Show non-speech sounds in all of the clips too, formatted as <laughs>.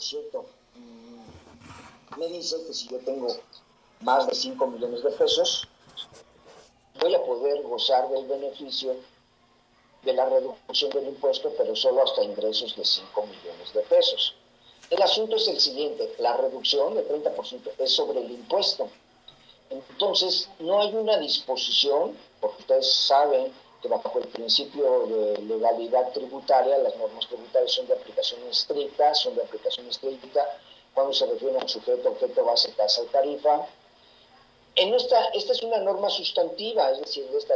cierto, mm, me dice que si yo tengo más de 5 millones de pesos, voy a poder gozar del beneficio de la reducción del impuesto, pero solo hasta ingresos de 5 millones de pesos. El asunto es el siguiente, la reducción del 30% es sobre el impuesto. Entonces, no hay una disposición, porque ustedes saben que bajo el principio de legalidad tributaria, las normas tributarias son de aplicación estricta, son de aplicación estricta cuando se refiere al sujeto, objeto, base, tasa y tarifa. En esta, esta es una norma sustantiva, es decir, esta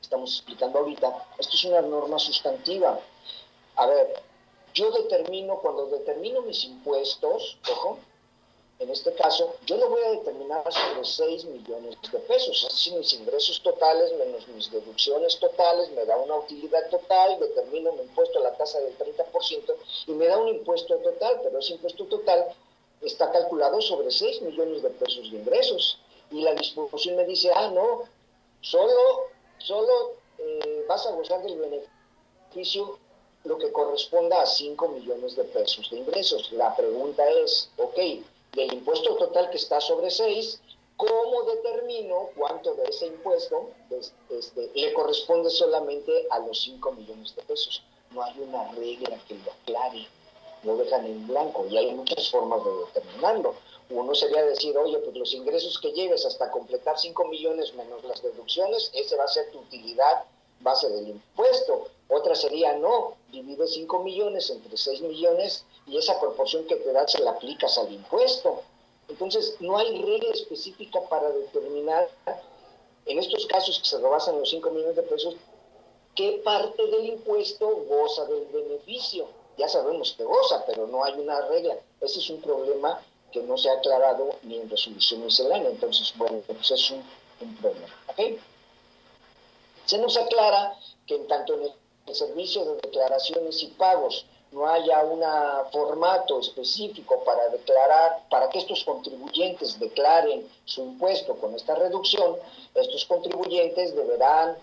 estamos explicando ahorita, esto es una norma sustantiva. A ver, yo determino, cuando determino mis impuestos, ojo, en este caso, yo lo voy a determinar sobre 6 millones de pesos, es decir, mis ingresos totales menos mis deducciones totales, me da una utilidad total, determino mi impuesto a la tasa del 30% y me da un impuesto total, pero ese impuesto total está calculado sobre 6 millones de pesos de ingresos. Y la disposición me dice, ah, no, solo, solo eh, vas a gozar del beneficio lo que corresponda a 5 millones de pesos de ingresos. La pregunta es, ok, del impuesto total que está sobre 6, ¿cómo determino cuánto de ese impuesto este, le corresponde solamente a los 5 millones de pesos? No hay una regla que lo aclare, lo dejan en blanco y hay muchas formas de determinarlo. Uno sería decir, oye, pues los ingresos que lleves hasta completar 5 millones menos las deducciones, ese va a ser tu utilidad base del impuesto. Otra sería, no, divide 5 millones entre 6 millones y esa proporción que te da se la aplicas al impuesto. Entonces, no hay regla específica para determinar, en estos casos que se rebasan los 5 millones de pesos, qué parte del impuesto goza del beneficio. Ya sabemos que goza, pero no hay una regla. Ese es un problema que no se ha aclarado ni en resolución miscelánea. Entonces, bueno, pues es un, problema. Se nos aclara que en tanto en el servicio de declaraciones y pagos no haya un formato específico para declarar, para que estos contribuyentes declaren su impuesto con esta reducción, estos contribuyentes deberán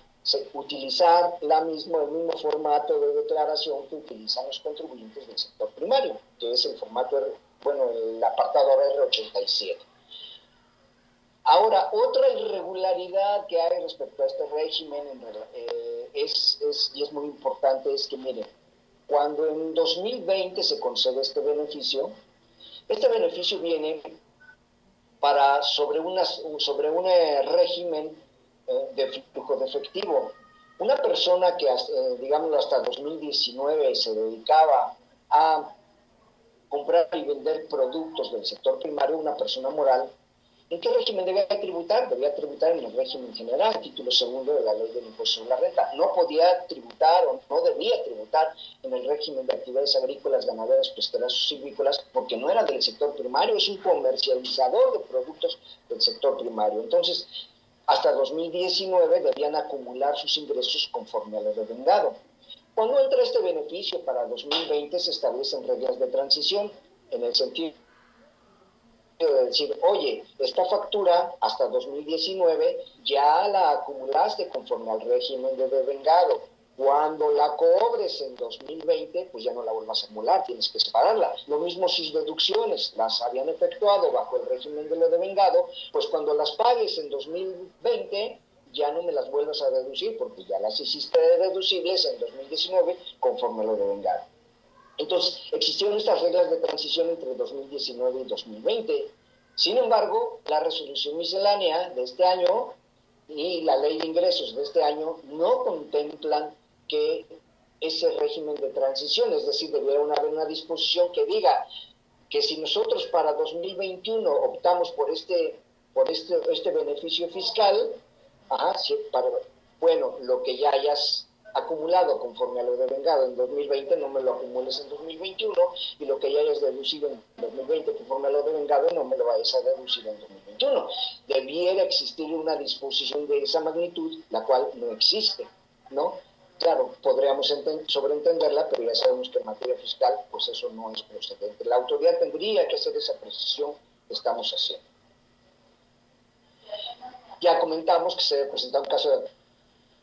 utilizar la misma, el mismo formato de declaración que utilizan los contribuyentes del sector primario, que es el formato, bueno, el apartado R87. Ahora, otra irregularidad que hay respecto a este régimen eh, es, es, y es muy importante es que, miren, cuando en 2020 se concede este beneficio, este beneficio viene para sobre, una, sobre un eh, régimen eh, de flujo de efectivo. Una persona que, eh, digamos, hasta 2019 se dedicaba a comprar y vender productos del sector primario, una persona moral, ¿En qué régimen debía tributar? Debía tributar en el régimen general, título segundo de la ley del impuesto sobre la renta. No podía tributar o no debía tributar en el régimen de actividades agrícolas, ganaderas, pesqueras o silvícolas porque no era del sector primario, es un comercializador de productos del sector primario. Entonces, hasta 2019 debían acumular sus ingresos conforme a lo devengado. Cuando entra este beneficio para 2020 se establecen reglas de transición en el sentido de decir, oye, esta factura hasta 2019 ya la acumulaste conforme al régimen de devengado. Cuando la cobres en 2020, pues ya no la vuelvas a acumular, tienes que separarla. Lo mismo sus deducciones, las habían efectuado bajo el régimen de lo devengado, pues cuando las pagues en 2020, ya no me las vuelvas a deducir porque ya las hiciste deducibles en 2019 conforme lo devengado. Entonces, existieron estas reglas de transición entre 2019 y 2020. Sin embargo, la resolución miscelánea de este año y la ley de ingresos de este año no contemplan que ese régimen de transición, es decir, debería haber una disposición que diga que si nosotros para 2021 optamos por este, por este, este beneficio fiscal, bueno, lo que ya hayas acumulado conforme a lo devengado en 2020 no me lo acumules en 2021 y lo que ya hayas deducido en 2020 conforme a lo devengado no me lo vayas a deducir en 2021. Debiera existir una disposición de esa magnitud, la cual no existe, ¿no? Claro, podríamos sobreentenderla, pero ya sabemos que en materia fiscal, pues eso no es procedente. La autoridad tendría que hacer esa precisión que estamos haciendo. Ya comentamos que se presenta un caso de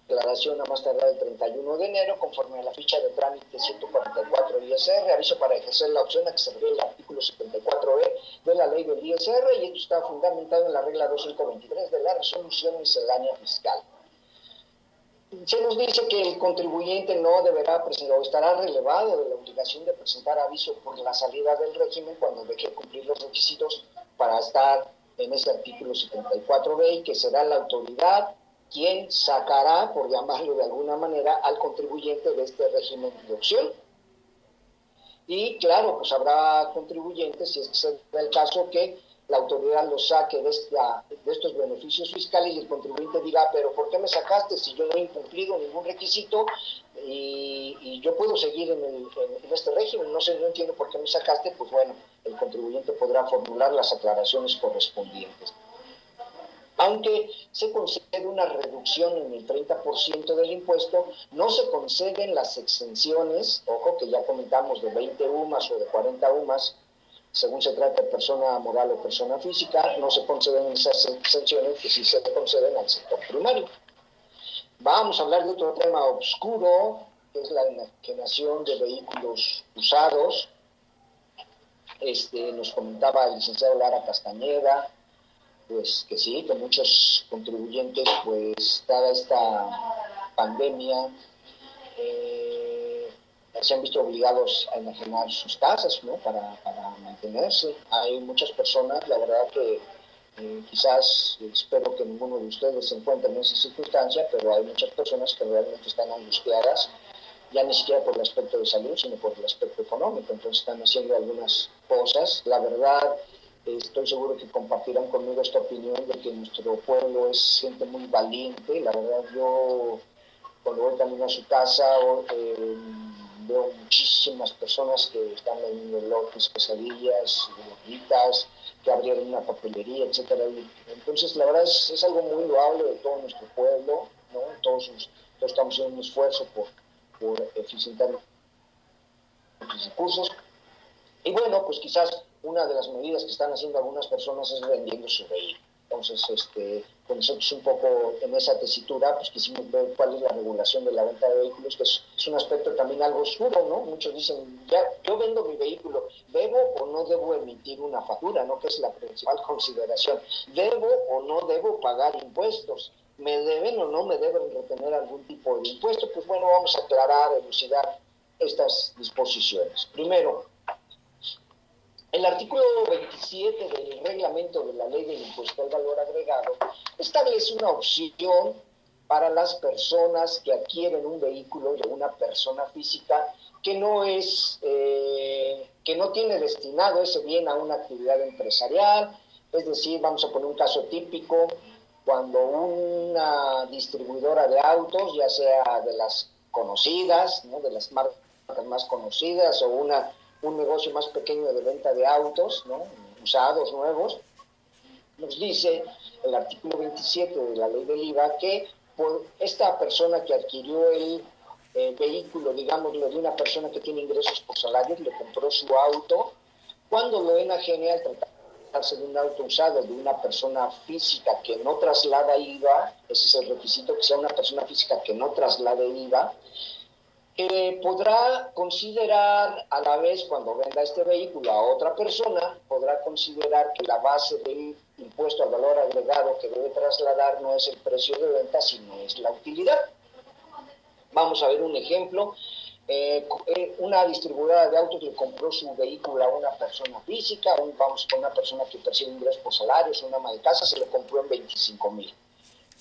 declaración a más tardar el 31 de enero, conforme a la ficha de trámite 144 ISR, aviso para ejercer la opción a que se refiere el artículo 74E de la ley del ISR, y esto está fundamentado en la regla 2523 de la resolución miscelánea fiscal. Se nos dice que el contribuyente no deberá presentar o estará relevado de la obligación de presentar aviso por la salida del régimen cuando deje cumplir los requisitos para estar en ese artículo 74B y que será la autoridad quien sacará, por llamarlo de alguna manera, al contribuyente de este régimen de opción. Y claro, pues habrá contribuyentes, si es el caso, que la autoridad lo saque de, estos beneficios fiscales y el contribuyente diga, pero ¿por qué me sacaste si yo no he incumplido ningún requisito y, yo puedo seguir en, en, este régimen? No sé, no entiendo por qué me sacaste, pues bueno, el contribuyente podrá formular las aclaraciones correspondientes. Aunque se concede una reducción en el 30% del impuesto, no se conceden las exenciones, ojo que ya comentamos de 20 UMAS o de 40 UMAS, según se trata de persona moral o persona física, no se conceden esas exenciones que sí se conceden al sector primario. Vamos a hablar de otro tema oscuro, que es la enajenación de vehículos usados. Este, nos comentaba el licenciado Lara Castañeda, pues que sí, que muchos contribuyentes, pues dada esta pandemia, eh, se han visto obligados a enajenar sus casas, ¿no? Para, mantenerse. Hay muchas personas, la verdad que eh, quizás espero que ninguno de ustedes se encuentre en esa circunstancia, pero hay muchas personas que realmente están angustiadas, ya ni siquiera por el aspecto de salud, sino por el aspecto económico. Entonces están haciendo algunas cosas. La verdad, Estoy seguro que compartirán conmigo esta opinión de que nuestro pueblo es gente muy valiente. La verdad, yo cuando voy camino a su casa eh, veo muchísimas personas que están vendiendo lotes, pesadillas, gorditas, que abrieron una papelería, etcétera. Entonces, la verdad es, es, algo muy loable de todo nuestro pueblo, ¿no? Todos, todos estamos haciendo un esfuerzo por, por eficientar los recursos. Y bueno, pues quizás una de las medidas que están haciendo algunas personas es vendiendo su vehículo. Entonces, este, con nosotros un poco en esa tesitura, pues quisimos ver cuál es la regulación de la venta de vehículos, que es, un aspecto también algo oscuro, ¿no? Muchos dicen, ya, yo vendo mi vehículo, ¿debo o no debo emitir una factura, ¿no? Que es la principal consideración. ¿Debo o no debo pagar impuestos? ¿Me deben o no me deben retener algún tipo de impuesto? Pues bueno, vamos a aclarar, elucidar estas disposiciones. Primero, el artículo 27 del reglamento de la ley del impuesto al valor agregado establece una opción para las personas que adquieren un vehículo de una persona física que no es eh, que no tiene destinado ese bien a una actividad empresarial, es decir, vamos a poner un caso típico cuando una distribuidora de autos, ya sea de las conocidas, ¿no? de las marcas más conocidas o una un negocio más pequeño de venta de autos, usados, nuevos, nos dice el artículo 27 de la ley del IVA que por esta persona que adquirió el, vehículo, digamos, de una persona que tiene ingresos por salarios, le compró su auto, cuando lo enajene al tratarse de un auto usado de una persona física que no traslada IVA, ese es el requisito, que sea una persona física que no traslade IVA, eh, podrá considerar a la vez cuando venda este vehículo a otra persona, podrá considerar que la base del impuesto al valor agregado que debe trasladar no es el precio de venta, sino es la utilidad. Vamos a ver un ejemplo. Eh, eh, una distribuidora de autos le compró su vehículo a una persona física, vamos con una persona que percibe ingresos por salarios, una ama de casa, se lo compró en 25 mil.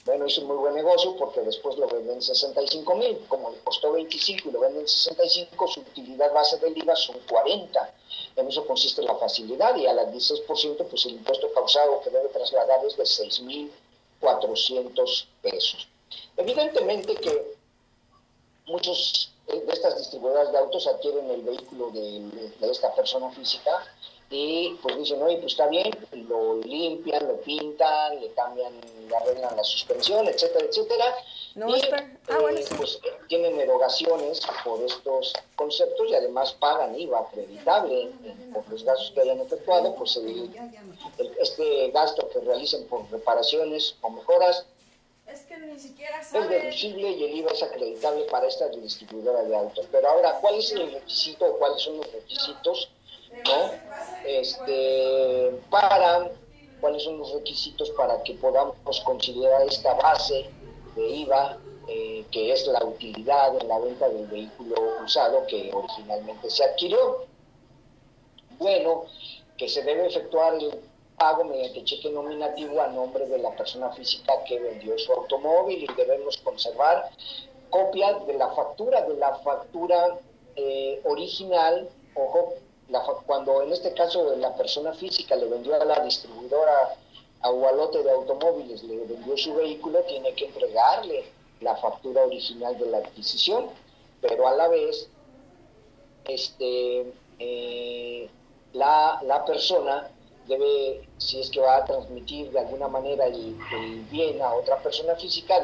Bueno, es un muy buen negocio porque después lo venden en 65 mil. Como le costó 25 y lo venden en 65, su utilidad base del IVA son 40. En eso consiste la facilidad y al 16% pues el impuesto causado que debe trasladar es de 6.400 pesos. Evidentemente que muchos de estas distribuidoras de autos adquieren el vehículo de, de esta persona física y pues dicen, oye, pues está bien, lo limpian, lo pintan, le cambian, le arreglan la suspensión, etcétera, etcétera. y ah, bueno, eh, pues tienen erogaciones por estos conceptos y además pagan IVA acreditable por los gastos que hayan efectuado, pues este gasto que realicen por reparaciones o mejoras es que ni siquiera sabe. Es deducible y el IVA es acreditable para esta distribuidora de autos. Pero ahora, ¿cuál es el requisito o cuáles son los requisitos, no? Este, para, ¿cuáles son los requisitos para que podamos considerar esta base de IVA eh, que es la utilidad en la venta del vehículo usado que originalmente se adquirió. Bueno, que se debe efectuar el pago mediante cheque nominativo a nombre de la persona física que vendió su automóvil y debemos conservar copia de la factura, de la factura eh, original, ojo, cuando en este caso la persona física le vendió a la distribuidora a Gualote de automóviles, le vendió su vehículo, tiene que entregarle la factura original de la adquisición, pero a la vez este, eh, la, la, persona debe, si es que va a transmitir de alguna manera el, bien a otra persona física,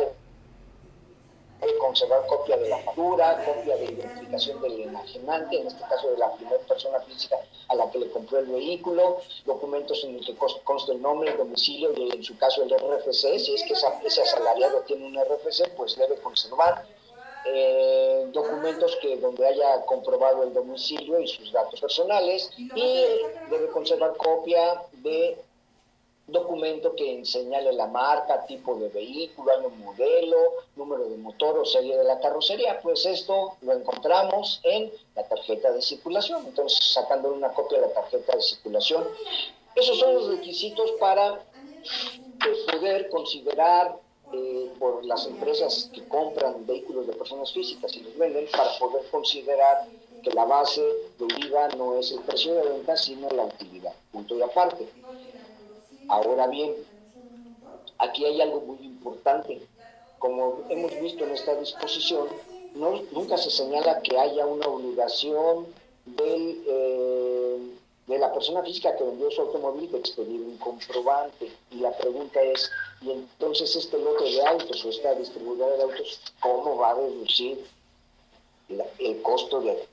conservar copia de la factura, copia de identificación del enajenante, en este caso de la primera persona física a la que le compró el vehículo, documentos en los que consta el nombre, el domicilio y en su caso el RFC, si es que ese asalariado tiene un RFC, pues debe conservar eh, documentos que donde haya comprobado el domicilio y sus datos personales y debe conservar copia de documento que señale la marca, tipo de vehículo, año modelo, número de motor o serie de la carrocería. Pues esto lo encontramos en la tarjeta de circulación. Entonces, sacándole una copia de la tarjeta de circulación. Esos son los requisitos para eh, poder considerar eh, por las empresas que compran vehículos de personas físicas y los venden, para poder considerar que la base de IVA no es el precio de venta, sino la utilidad. Punto y aparte. Ahora bien, aquí hay algo muy importante. Como hemos visto en esta disposición, nunca se señala que haya una obligación eh, de la persona física que vendió su automóvil de expedir un comprobante. Y la pregunta es, ¿y entonces este lote de autos o esta distribuidora de autos, cómo va a reducir el costo de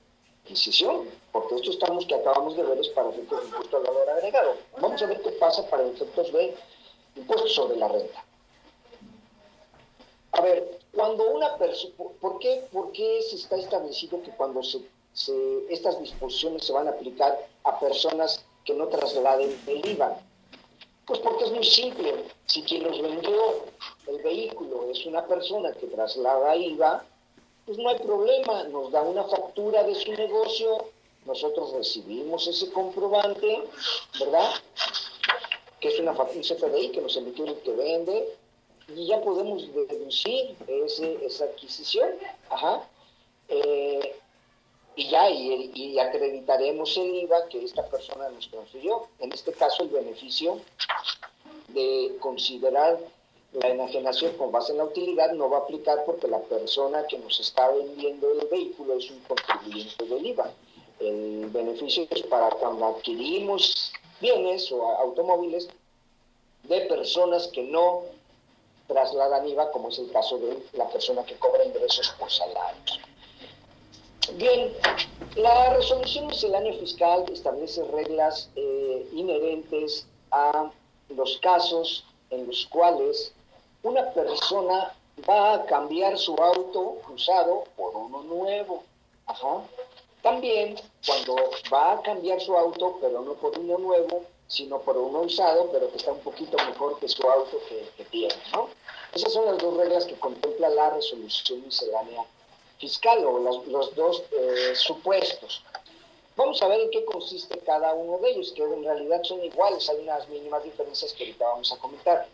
adquisición, porque estos estamos que acabamos de ver es para efectos de impuesto al valor agregado. Vamos a ver qué pasa para efectos de impuesto sobre la renta. A ver, cuando una persona, ¿por qué, ¿por qué se está establecido que cuando se, estas disposiciones se van a aplicar a personas que no trasladen el IVA? Pues porque es muy simple. Si quien nos vendió el vehículo es una persona que traslada IVA, pues no hay problema, nos da una factura de su negocio, nosotros recibimos ese comprobante, ¿verdad? Que es una un CFDI que nos emitió el que vende, y ya podemos deducir ese, esa adquisición, ajá. Eh, y ya, y, y, acreditaremos el IVA que esta persona nos transfirió. En este caso, el beneficio de considerar la enajenación con base en la utilidad no va a aplicar porque la persona que nos está vendiendo el vehículo es un contribuyente del IVA. El beneficio es para cuando adquirimos bienes o automóviles de personas que no trasladan IVA, como es el caso de la persona que cobra ingresos por salarios. Bien, la resolución miscelánea fiscal establece reglas eh, inherentes a los casos en los cuales una persona va a cambiar su auto usado por uno nuevo. También cuando va a cambiar su auto, pero no por uno nuevo, sino por uno usado, pero que está un poquito mejor que su auto que, tiene. ¿no? Esas son las dos reglas que contempla la resolución miscelánea fiscal o los, dos eh, supuestos. Vamos a ver en qué consiste cada uno de ellos, que en realidad son iguales, hay unas mínimas diferencias que ahorita vamos a comentar.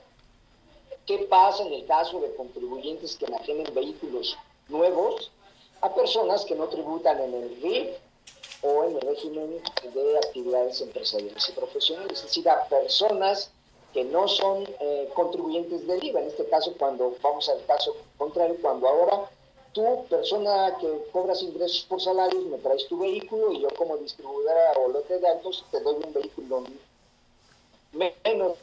¿Qué pasa en el caso de contribuyentes que enajenen vehículos nuevos a personas que no tributan en el RIF o en el régimen de actividades empresariales y profesionales? Es decir, a personas que no son eh, contribuyentes del IVA. En este caso, cuando vamos al caso contrario, cuando ahora tú, persona que cobras ingresos por salarios, me traes tu vehículo y yo como distribuidora o lote de autos te doy un vehículo menos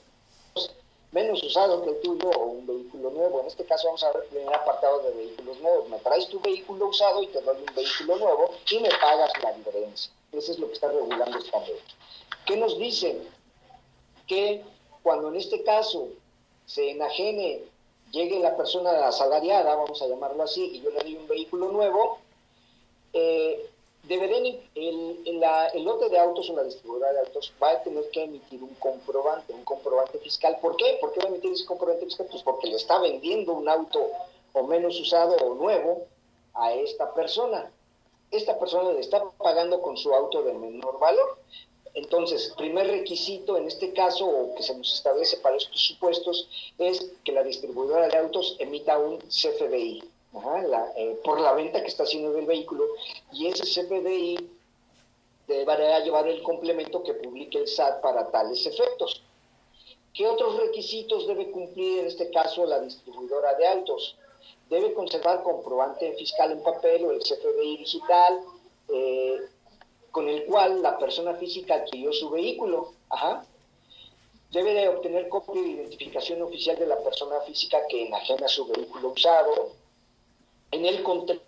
menos usado que el tuyo o un vehículo nuevo. En este caso vamos a ver el primer apartado de vehículos nuevos. Me traes tu vehículo usado y te doy un vehículo nuevo y me pagas la diferencia. Eso es lo que está regulando esta ley. ¿Qué nos dicen? Que cuando en este caso se enajene llegue la persona asalariada, vamos a llamarlo así, y yo le doy un vehículo nuevo, eh, el, el, lote de autos o la distribuidora de autos va a tener que emitir un comprobante, un comprobante fiscal. ¿Por qué? ¿Por qué va a emitir ese comprobante fiscal? Pues porque le está vendiendo un auto o menos usado o nuevo a esta persona. Esta persona le está pagando con su auto de menor valor. Entonces, primer requisito en este caso, o que se nos establece para estos supuestos, es que la distribuidora de autos emita un CFDI eh, por la venta que está haciendo del vehículo y ese CFDI deberá llevar el complemento que publique el SAT para tales efectos. ¿Qué otros requisitos debe cumplir en este caso la distribuidora de autos? Debe conservar comprobante fiscal en papel o el CFDI digital, eh, con el cual la persona física adquirió su vehículo. Ajá. Debe de obtener copia de identificación oficial de la persona física que enajena su vehículo usado. En el contrato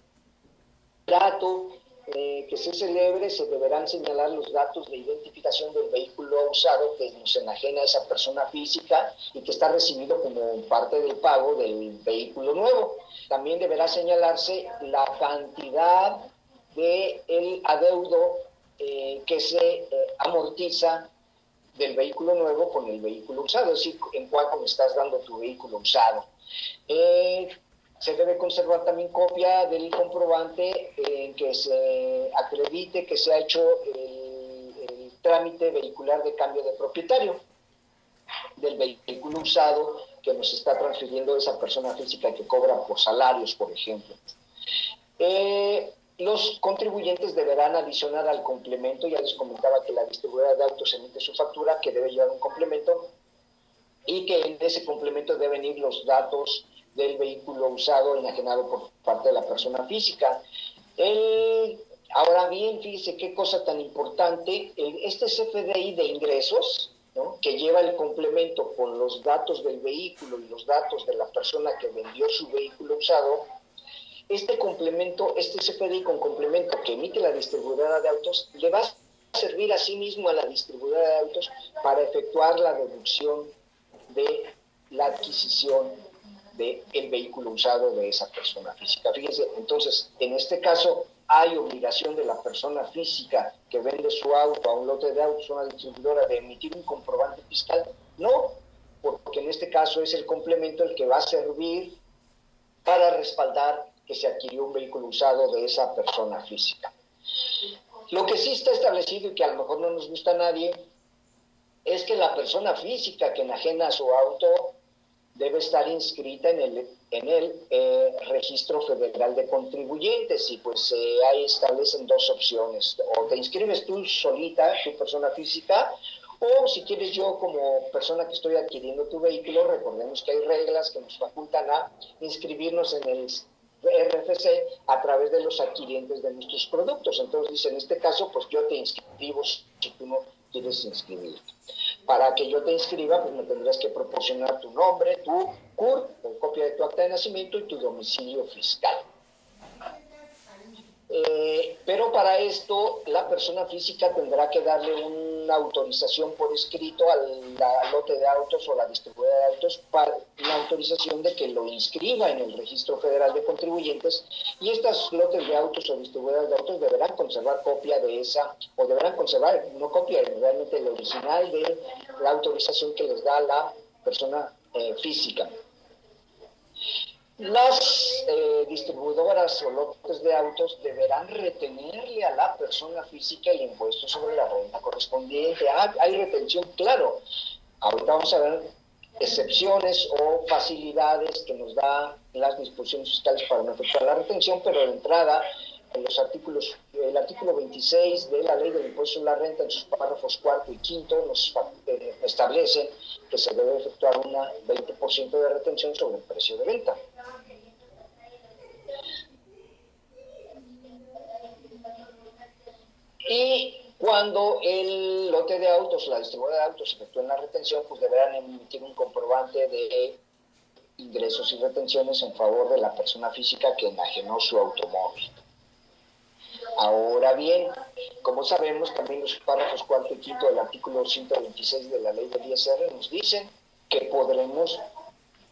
eh, que se celebre se deberán señalar los datos de identificación del vehículo usado que nos enajena a esa persona física y que está recibido como parte del pago del vehículo nuevo. También deberá señalarse la cantidad de el adeudo eh, que se eh, amortiza del vehículo nuevo con el vehículo usado, es decir, en cuánto me estás dando tu vehículo usado. Se debe conservar también copia del comprobante en que se acredite que se ha hecho el, trámite vehicular de cambio de propietario del vehículo usado que nos está transfiriendo esa persona física que cobra por salarios, por ejemplo. Eh, los contribuyentes deberán adicionar al complemento, ya les comentaba que la distribuidora de autos emite su factura, que debe llevar un complemento, y que en ese complemento deben ir los datos del vehículo usado enajenado por parte de la persona física. ahora bien, fíjese qué cosa tan importante, este CFDI de ingresos, que lleva el complemento con los datos del vehículo y los datos de la persona que vendió su vehículo usado, este complemento, este CFDI con complemento que emite la distribuidora de autos, le va a servir a sí mismo a la distribuidora de autos para efectuar la deducción de la adquisición del el vehículo usado de esa persona física. Fíjense, entonces, en este caso hay obligación de la persona física que vende su auto a un lote de autos, a una distribuidora, de emitir un comprobante fiscal. No, porque en este caso es el complemento el que va a servir para respaldar que se adquirió un vehículo usado de esa persona física. Lo que sí está establecido y que a lo mejor no nos gusta a nadie es que la persona física que enajena su auto debe estar inscrita en el, en el eh, registro federal de contribuyentes y pues eh, ahí establecen dos opciones. O te inscribes tú solita, tu persona física, o si quieres yo como persona que estoy adquiriendo tu vehículo, recordemos que hay reglas que nos facultan a inscribirnos en el RFC a través de los adquirientes de nuestros productos. Entonces dice, en este caso, pues yo te inscribo si tú no quieres inscribirte. Para que yo te inscriba, pues me tendrás que proporcionar tu nombre, tu CUR, copia de tu acta de nacimiento y tu domicilio fiscal. Eh, pero para esto la persona física tendrá que darle una autorización por escrito al, lote de autos o la distribuidora de autos para una autorización de que lo inscriba en el registro federal de contribuyentes y estas lotes de autos o distribuidoras de autos deberán conservar copia de esa o deberán conservar no copia realmente el original de la autorización que les da la persona eh, física. Las eh, distribuidoras o lotes de autos deberán retenerle a la persona física el impuesto sobre la renta correspondiente. Ah, hay retención, claro. Ahorita vamos a ver excepciones o facilidades que nos da las disposiciones fiscales para no efectuar la retención, pero de entrada, en los artículos, el artículo 26 de la ley del impuesto sobre la renta, en sus párrafos cuarto y quinto, nos eh, establecen que se debe efectuar una 20% de retención sobre el precio de venta. Y cuando el lote de autos, la distribuidora de autos efectúen la retención, pues deberán emitir un comprobante de ingresos y retenciones en favor de la persona física que enajenó su automóvil. Ahora bien, como sabemos, también los párrafos cuarto y quinto del artículo 126 de la ley del ISR nos dicen que podremos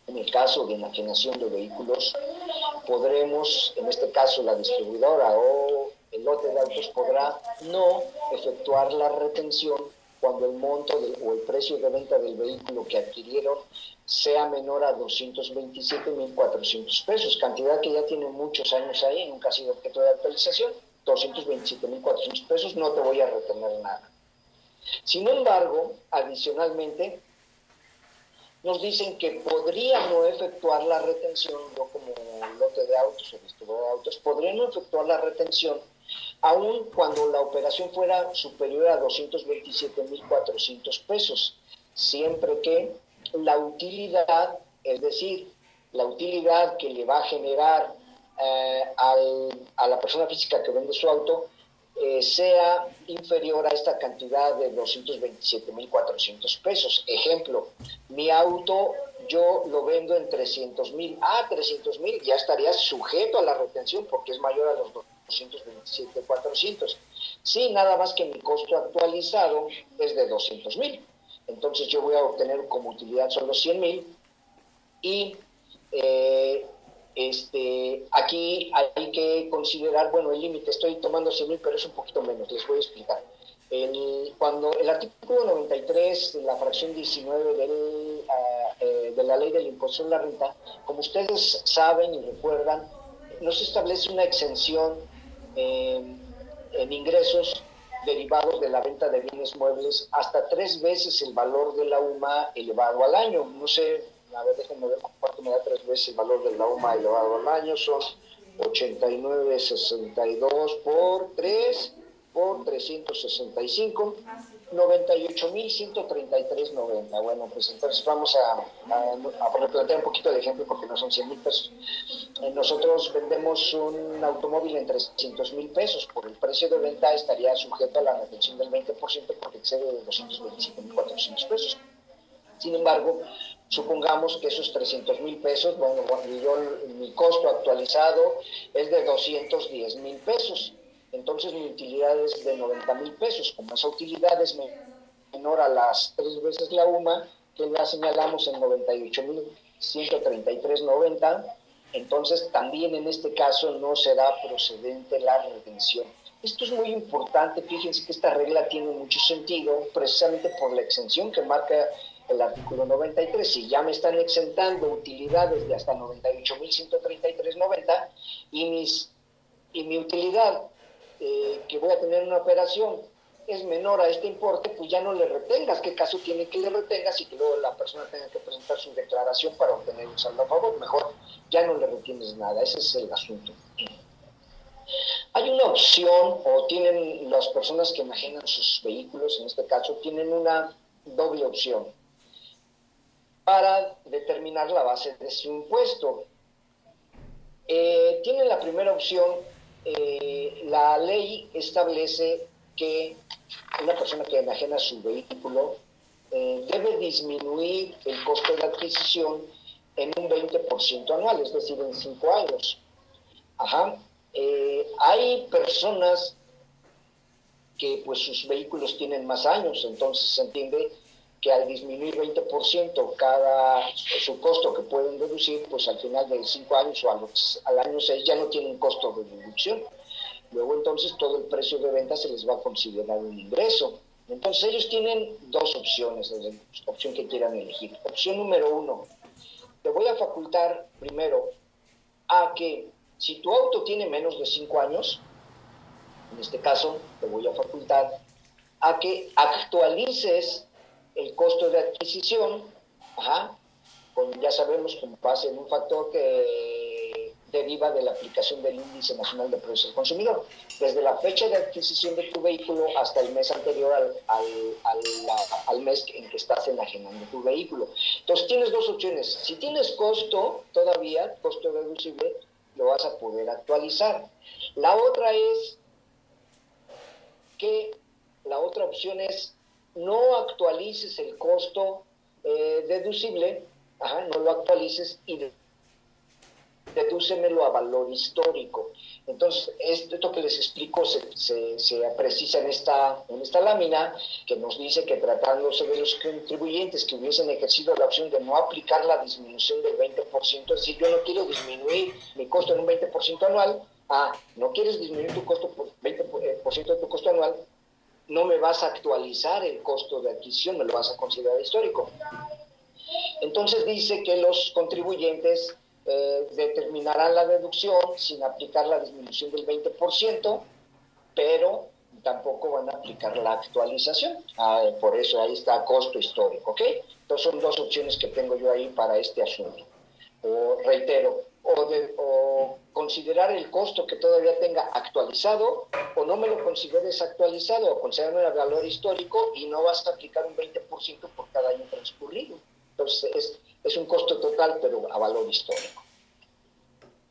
En el caso de enajenación de vehículos, podremos, en este caso la distribuidora o el lote de autos podrá no efectuar la retención cuando el monto o el precio de venta del vehículo que adquirieron sea menor a 227.400 pesos, cantidad que ya tiene muchos años ahí, nunca ha sido objeto de actualización, 227.400 pesos, no te voy a retener nada. Sin embargo, adicionalmente, nos dicen que podría no efectuar la retención, yo como lote de autos o distribuidor de autos, podría no efectuar la retención aun cuando la operación fuera superior a 227.400 pesos, siempre que la utilidad, es decir, la utilidad que le va a generar eh, a la persona física que vende su auto, eh, sea inferior a esta cantidad de 227.400 pesos. Ejemplo, mi auto yo lo vendo en 300 mil. Ah, 300 mil ya estaría sujeto a la retención porque es mayor a los 227.400. Sí, nada más que mi costo actualizado es de 200 mil. Entonces yo voy a obtener como utilidad solo 100 mil y eh, este, aquí hay que considerar, bueno, el límite, estoy tomando 100 mil, pero es un poquito menos, les voy a explicar. El, cuando el artículo 93, la fracción 19 del, ah, eh, de la ley del impuesto en la renta, como ustedes saben y recuerdan, nos establece una exención en ingresos derivados de la venta de bienes muebles hasta tres veces el valor de la UMA elevado al año. No sé, a ver, déjenme ver cuánto me da tres veces el valor de la UMA elevado al año. Son 89.62 por 3 por 365. 98.133.90. Bueno, pues entonces vamos a, a, replantear un poquito el ejemplo porque no son 100 mil pesos. Eh, nosotros vendemos un automóvil en 300 mil pesos. Por el precio de venta estaría sujeto a la retención del 20% porque excede de 225.400 pesos. Sin embargo, supongamos que esos 300 mil pesos, bueno, yo, mi costo actualizado es de 210 mil pesos entonces mi utilidad es de 90 mil pesos. Como esa utilidad es menor a las tres veces la UMA, que la señalamos en 98 mil 133.90, entonces también en este caso no será procedente la retención. Esto es muy importante, fíjense que esta regla tiene mucho sentido precisamente por la exención que marca el artículo 93. Si ya me están exentando utilidades de hasta 98.133.90 y, mis, y mi utilidad eh, que voy a tener una operación es menor a este importe, pues ya no le retengas. ¿Qué caso tiene que le retengas y que luego la persona tenga que presentar su declaración para obtener un saldo a favor? Mejor ya no le retienes nada. Ese es el asunto. Hay una opción, o tienen las personas que enajenan sus vehículos, en este caso, tienen una doble opción para determinar la base de su impuesto. Eh, tienen la primera opción eh, la ley establece que una persona que enajena su vehículo eh, debe disminuir el costo de adquisición en un 20% anual, es decir, en cinco años. Ajá. Eh, hay personas que pues sus vehículos tienen más años, entonces se entiende que al disminuir 20% cada su costo que pueden reducir, pues al final de 5 años o al, año 6 ya no tienen costo de deducción. Luego entonces todo el precio de venta se les va a considerar un ingreso. Entonces ellos tienen dos opciones, la opción que quieran elegir. Opción número uno, te voy a facultar primero a que si tu auto tiene menos de 5 años, en este caso te voy a facultar a que actualices el costo de adquisición, ya sabemos con base en un factor que deriva de la aplicación del índice nacional de precios del consumidor. Desde la fecha de adquisición de tu vehículo hasta el mes anterior al, mes en que estás enajenando tu vehículo. Entonces tienes dos opciones. Si tienes costo todavía, costo deducible, lo vas a poder actualizar. La otra es que la otra opción es no actualices el costo eh, deducible, no lo actualices y dedúcemelo a valor histórico. Entonces, esto que les explico se, se, precisa en esta, en esta lámina, que nos dice que tratándose de los contribuyentes que hubiesen ejercido la opción de no aplicar la disminución del 20%, es decir, yo no quiero disminuir mi costo en un 20% anual, ah, no quieres disminuir tu costo por 20% de tu costo anual, no me vas a actualizar el costo de adquisición, me lo vas a considerar histórico. Entonces dice que los contribuyentes eh, determinarán la deducción sin aplicar la disminución del 20%, pero tampoco van a aplicar la actualización. Ah, por eso ahí está costo histórico, ¿ok? Entonces son dos opciones que tengo yo ahí para este asunto. Reitero, o, de, considerar el costo que todavía tenga actualizado o no me lo consideres actualizado o considerarme el valor histórico y no vas a aplicar un 20% por cada año transcurrido. Entonces es, un costo total pero a valor histórico.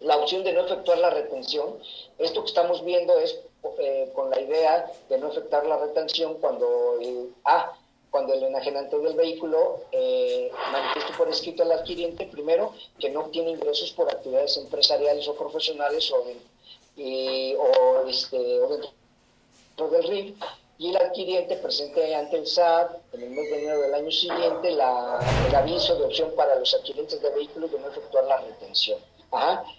La opción de no efectuar la retención, esto que estamos viendo es eh, con la idea de no efectuar la retención cuando el, ah, cuando el enajenante del vehículo eh, manifieste por escrito al adquiriente, primero, que no obtiene ingresos por actividades empresariales o profesionales o, de, o, este, dentro del RIF, y el adquiriente presente ante el SAT en el mes de enero del año siguiente la, el aviso de opción para los adquirientes de vehículos de no efectuar la retención.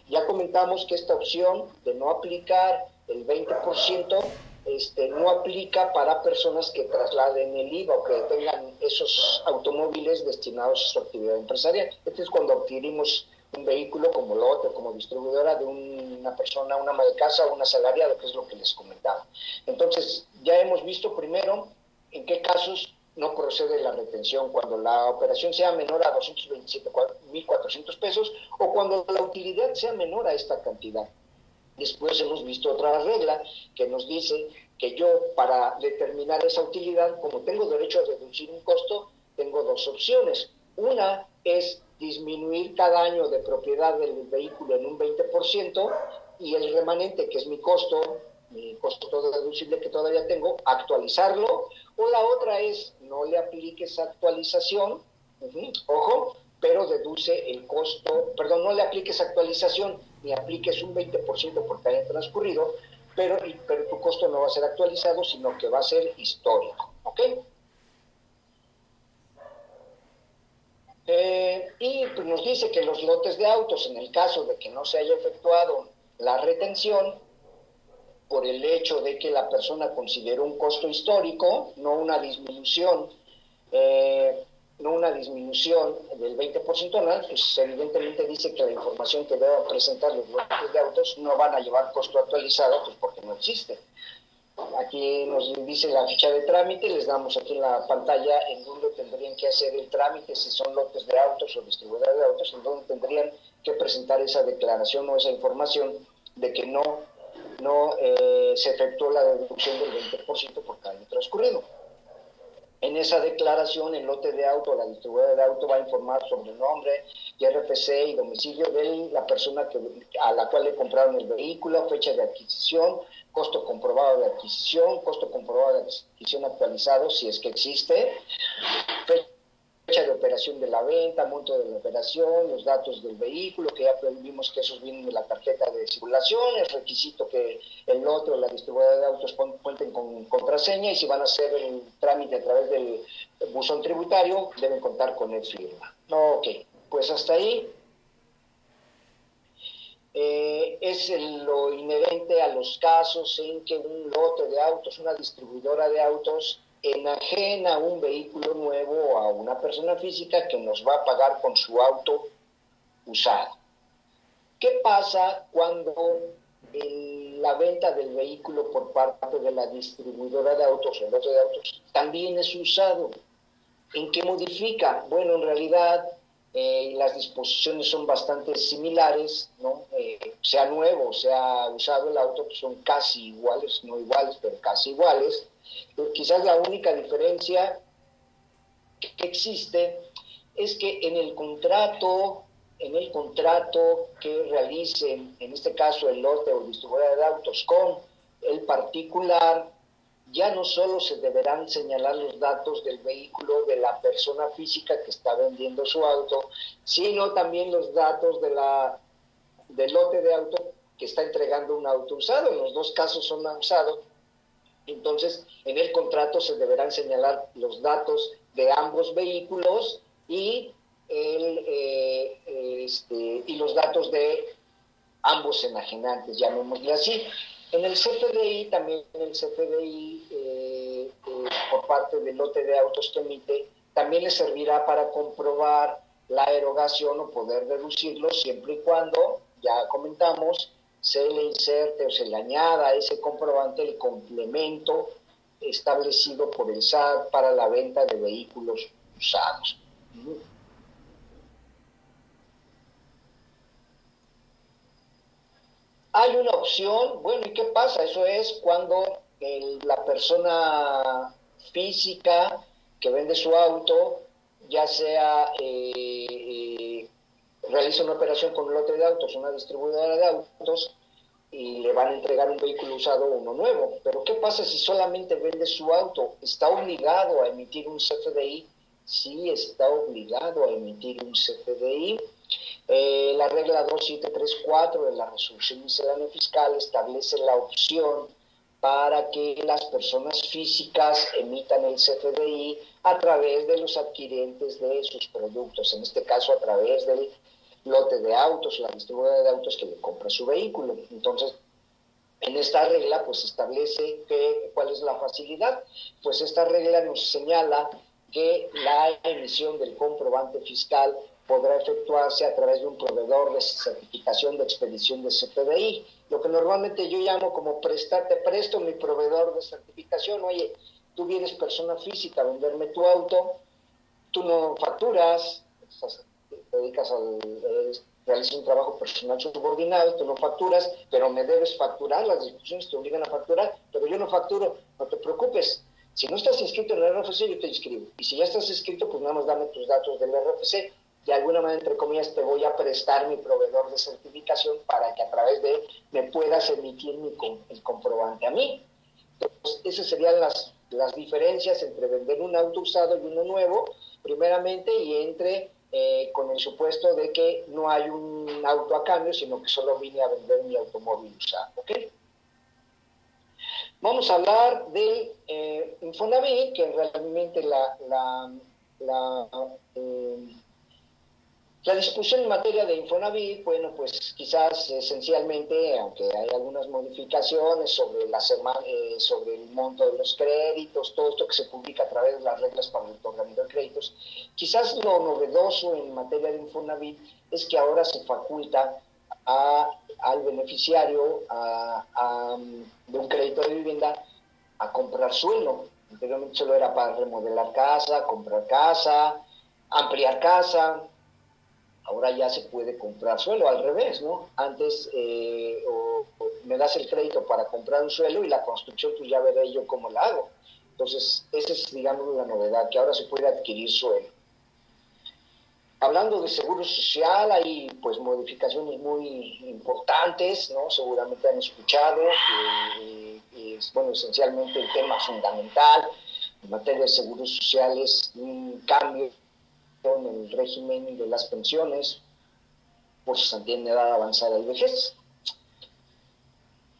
Ya comentamos que esta opción de no aplicar el 20% este, no aplica para personas que trasladen el IVA o que tengan esos automóviles destinados a su actividad empresarial. Este es cuando adquirimos un vehículo como lote, como distribuidora de una persona, una ama de casa o un asalariado, que es lo que les comentaba. Entonces, ya hemos visto primero en qué casos no procede la retención cuando la operación sea menor a 227.400 pesos o cuando la utilidad sea menor a esta cantidad. Después hemos visto otra regla que nos dice que yo para determinar esa utilidad, como tengo derecho a deducir un costo, tengo dos opciones. Una es disminuir cada año de propiedad del vehículo en un 20% y el remanente, que es mi costo, mi costo deducible que todavía tengo, actualizarlo. O la otra es no le apliques actualización, ojo, pero deduce el costo, perdón, no le apliques actualización ni apliques un 20% por cada transcurrido, pero, pero tu costo no va a ser actualizado, sino que va a ser histórico. ¿Ok? Eh, y pues, nos dice que los lotes de autos, en el caso de que no se haya efectuado la retención, por el hecho de que la persona consideró un costo histórico, no una disminución eh, no una disminución del 20% anual, pues evidentemente dice que la información que deben presentar los lotes de autos no van a llevar costo actualizado, pues porque no existe. Aquí nos dice la ficha de trámite, les damos aquí en la pantalla en donde tendrían que hacer el trámite, si son lotes de autos o distribuidores de autos, en donde tendrían que presentar esa declaración o esa información de que no, no eh, se efectuó la deducción del 20% por cada año transcurrido. En esa declaración, el lote de auto, la distribuidora de auto va a informar sobre el nombre, RFC y domicilio de la persona que, a la cual le compraron el vehículo, fecha de adquisición, costo comprobado de adquisición, costo comprobado de adquisición actualizado, si es que existe, fecha de operación de la venta, monto de la operación, los datos del vehículo, que ya vimos que esos vienen de la tarjeta de circulación, el requisito que el otro, la distribuidora de autos cuenten con contraseña y si van a hacer el trámite a través del buzón tributario, deben contar con el firma. Ok, pues hasta ahí eh, es lo inherente a los casos en que un lote de autos, una distribuidora de autos, enajena un vehículo nuevo a una persona física que nos va a pagar con su auto usado. ¿Qué pasa cuando la venta del vehículo por parte de la distribuidora de autos el de autos también es usado? ¿En qué modifica? Bueno, en realidad eh, las disposiciones son bastante similares, ¿no? Eh, sea nuevo, sea usado el auto, pues son casi iguales, no iguales, pero casi iguales. Quizás la única diferencia que existe es que en el contrato, en el contrato que realicen, en este caso el lote o distribuidora de autos con el particular, ya no solo se deberán señalar los datos del vehículo de la persona física que está vendiendo su auto, sino también los datos de la del lote de auto que está entregando un auto usado. En los dos casos son usados. Entonces, en el contrato se deberán señalar los datos de ambos vehículos y, el, eh, este, y los datos de ambos enajenantes, llamémosle así. En el CFDI, también en el CFDI, eh, eh, por parte del lote de autos que emite, también le servirá para comprobar la erogación o poder deducirlo siempre y cuando, ya comentamos, se le inserte o se le añada a ese comprobante el complemento establecido por el SAT para la venta de vehículos usados. Hay una opción, bueno, ¿y qué pasa? Eso es cuando la persona física que vende su auto, ya sea eh, eh, realiza una operación con un lote de autos, una distribuidora de autos, y le van a entregar un vehículo usado o uno nuevo. Pero ¿qué pasa si solamente vende su auto? ¿Está obligado a emitir un CFDI? Sí, está obligado a emitir un CFDI. Eh, la regla 2734 de la resolución miscelánea fiscal establece la opción para que las personas físicas emitan el CFDI a través de los adquirentes de sus productos, en este caso a través del lote de autos, la distribuidora de autos que le compra su vehículo. Entonces, en esta regla, pues establece que, cuál es la facilidad. Pues esta regla nos señala que la emisión del comprobante fiscal podrá efectuarse a través de un proveedor de certificación de expedición de CPDI, lo que normalmente yo llamo como prestarte presto mi proveedor de certificación. Oye, tú vienes persona física a venderme tu auto, tú no facturas, te dedicas al realizas un trabajo personal subordinado, tú no facturas, pero me debes facturar, las discusiones te obligan a facturar, pero yo no facturo, no te preocupes. Si no estás inscrito en el RFC, yo te inscribo. Y si ya estás inscrito, pues nada más dame tus datos del RFC de alguna manera, entre comillas, te voy a prestar mi proveedor de certificación para que a través de él me puedas emitir mi, el comprobante a mí. Entonces, esas serían las, las diferencias entre vender un auto usado y uno nuevo, primeramente, y entre eh, con el supuesto de que no hay un auto a cambio, sino que solo vine a vender mi automóvil usado. ¿okay? Vamos a hablar del eh, Infonavit, que realmente la, eh, la discusión en materia de Infonavit, bueno, pues quizás esencialmente, aunque hay algunas modificaciones sobre, la eh, sobre el monto de los créditos, todo esto que se publica a través de las reglas para el otorgamiento de créditos, quizás lo novedoso en materia de Infonavit es que ahora se faculta al beneficiario de un crédito de vivienda a comprar suelo. Anteriormente solo era para remodelar casa, comprar casa, ampliar casa, ahora ya se puede comprar suelo, al revés, ¿no? Antes eh, me das el crédito para comprar un suelo y la construcción pues ya veré yo cómo la hago. Entonces, esa es, digamos, la novedad, que ahora se puede adquirir suelo. Hablando de seguro social, hay pues modificaciones muy importantes, ¿no? Seguramente han escuchado, eh, es, bueno, esencialmente el tema fundamental en materia de seguros sociales, un cambio en el régimen de las pensiones por su de edad avanzada y vejez.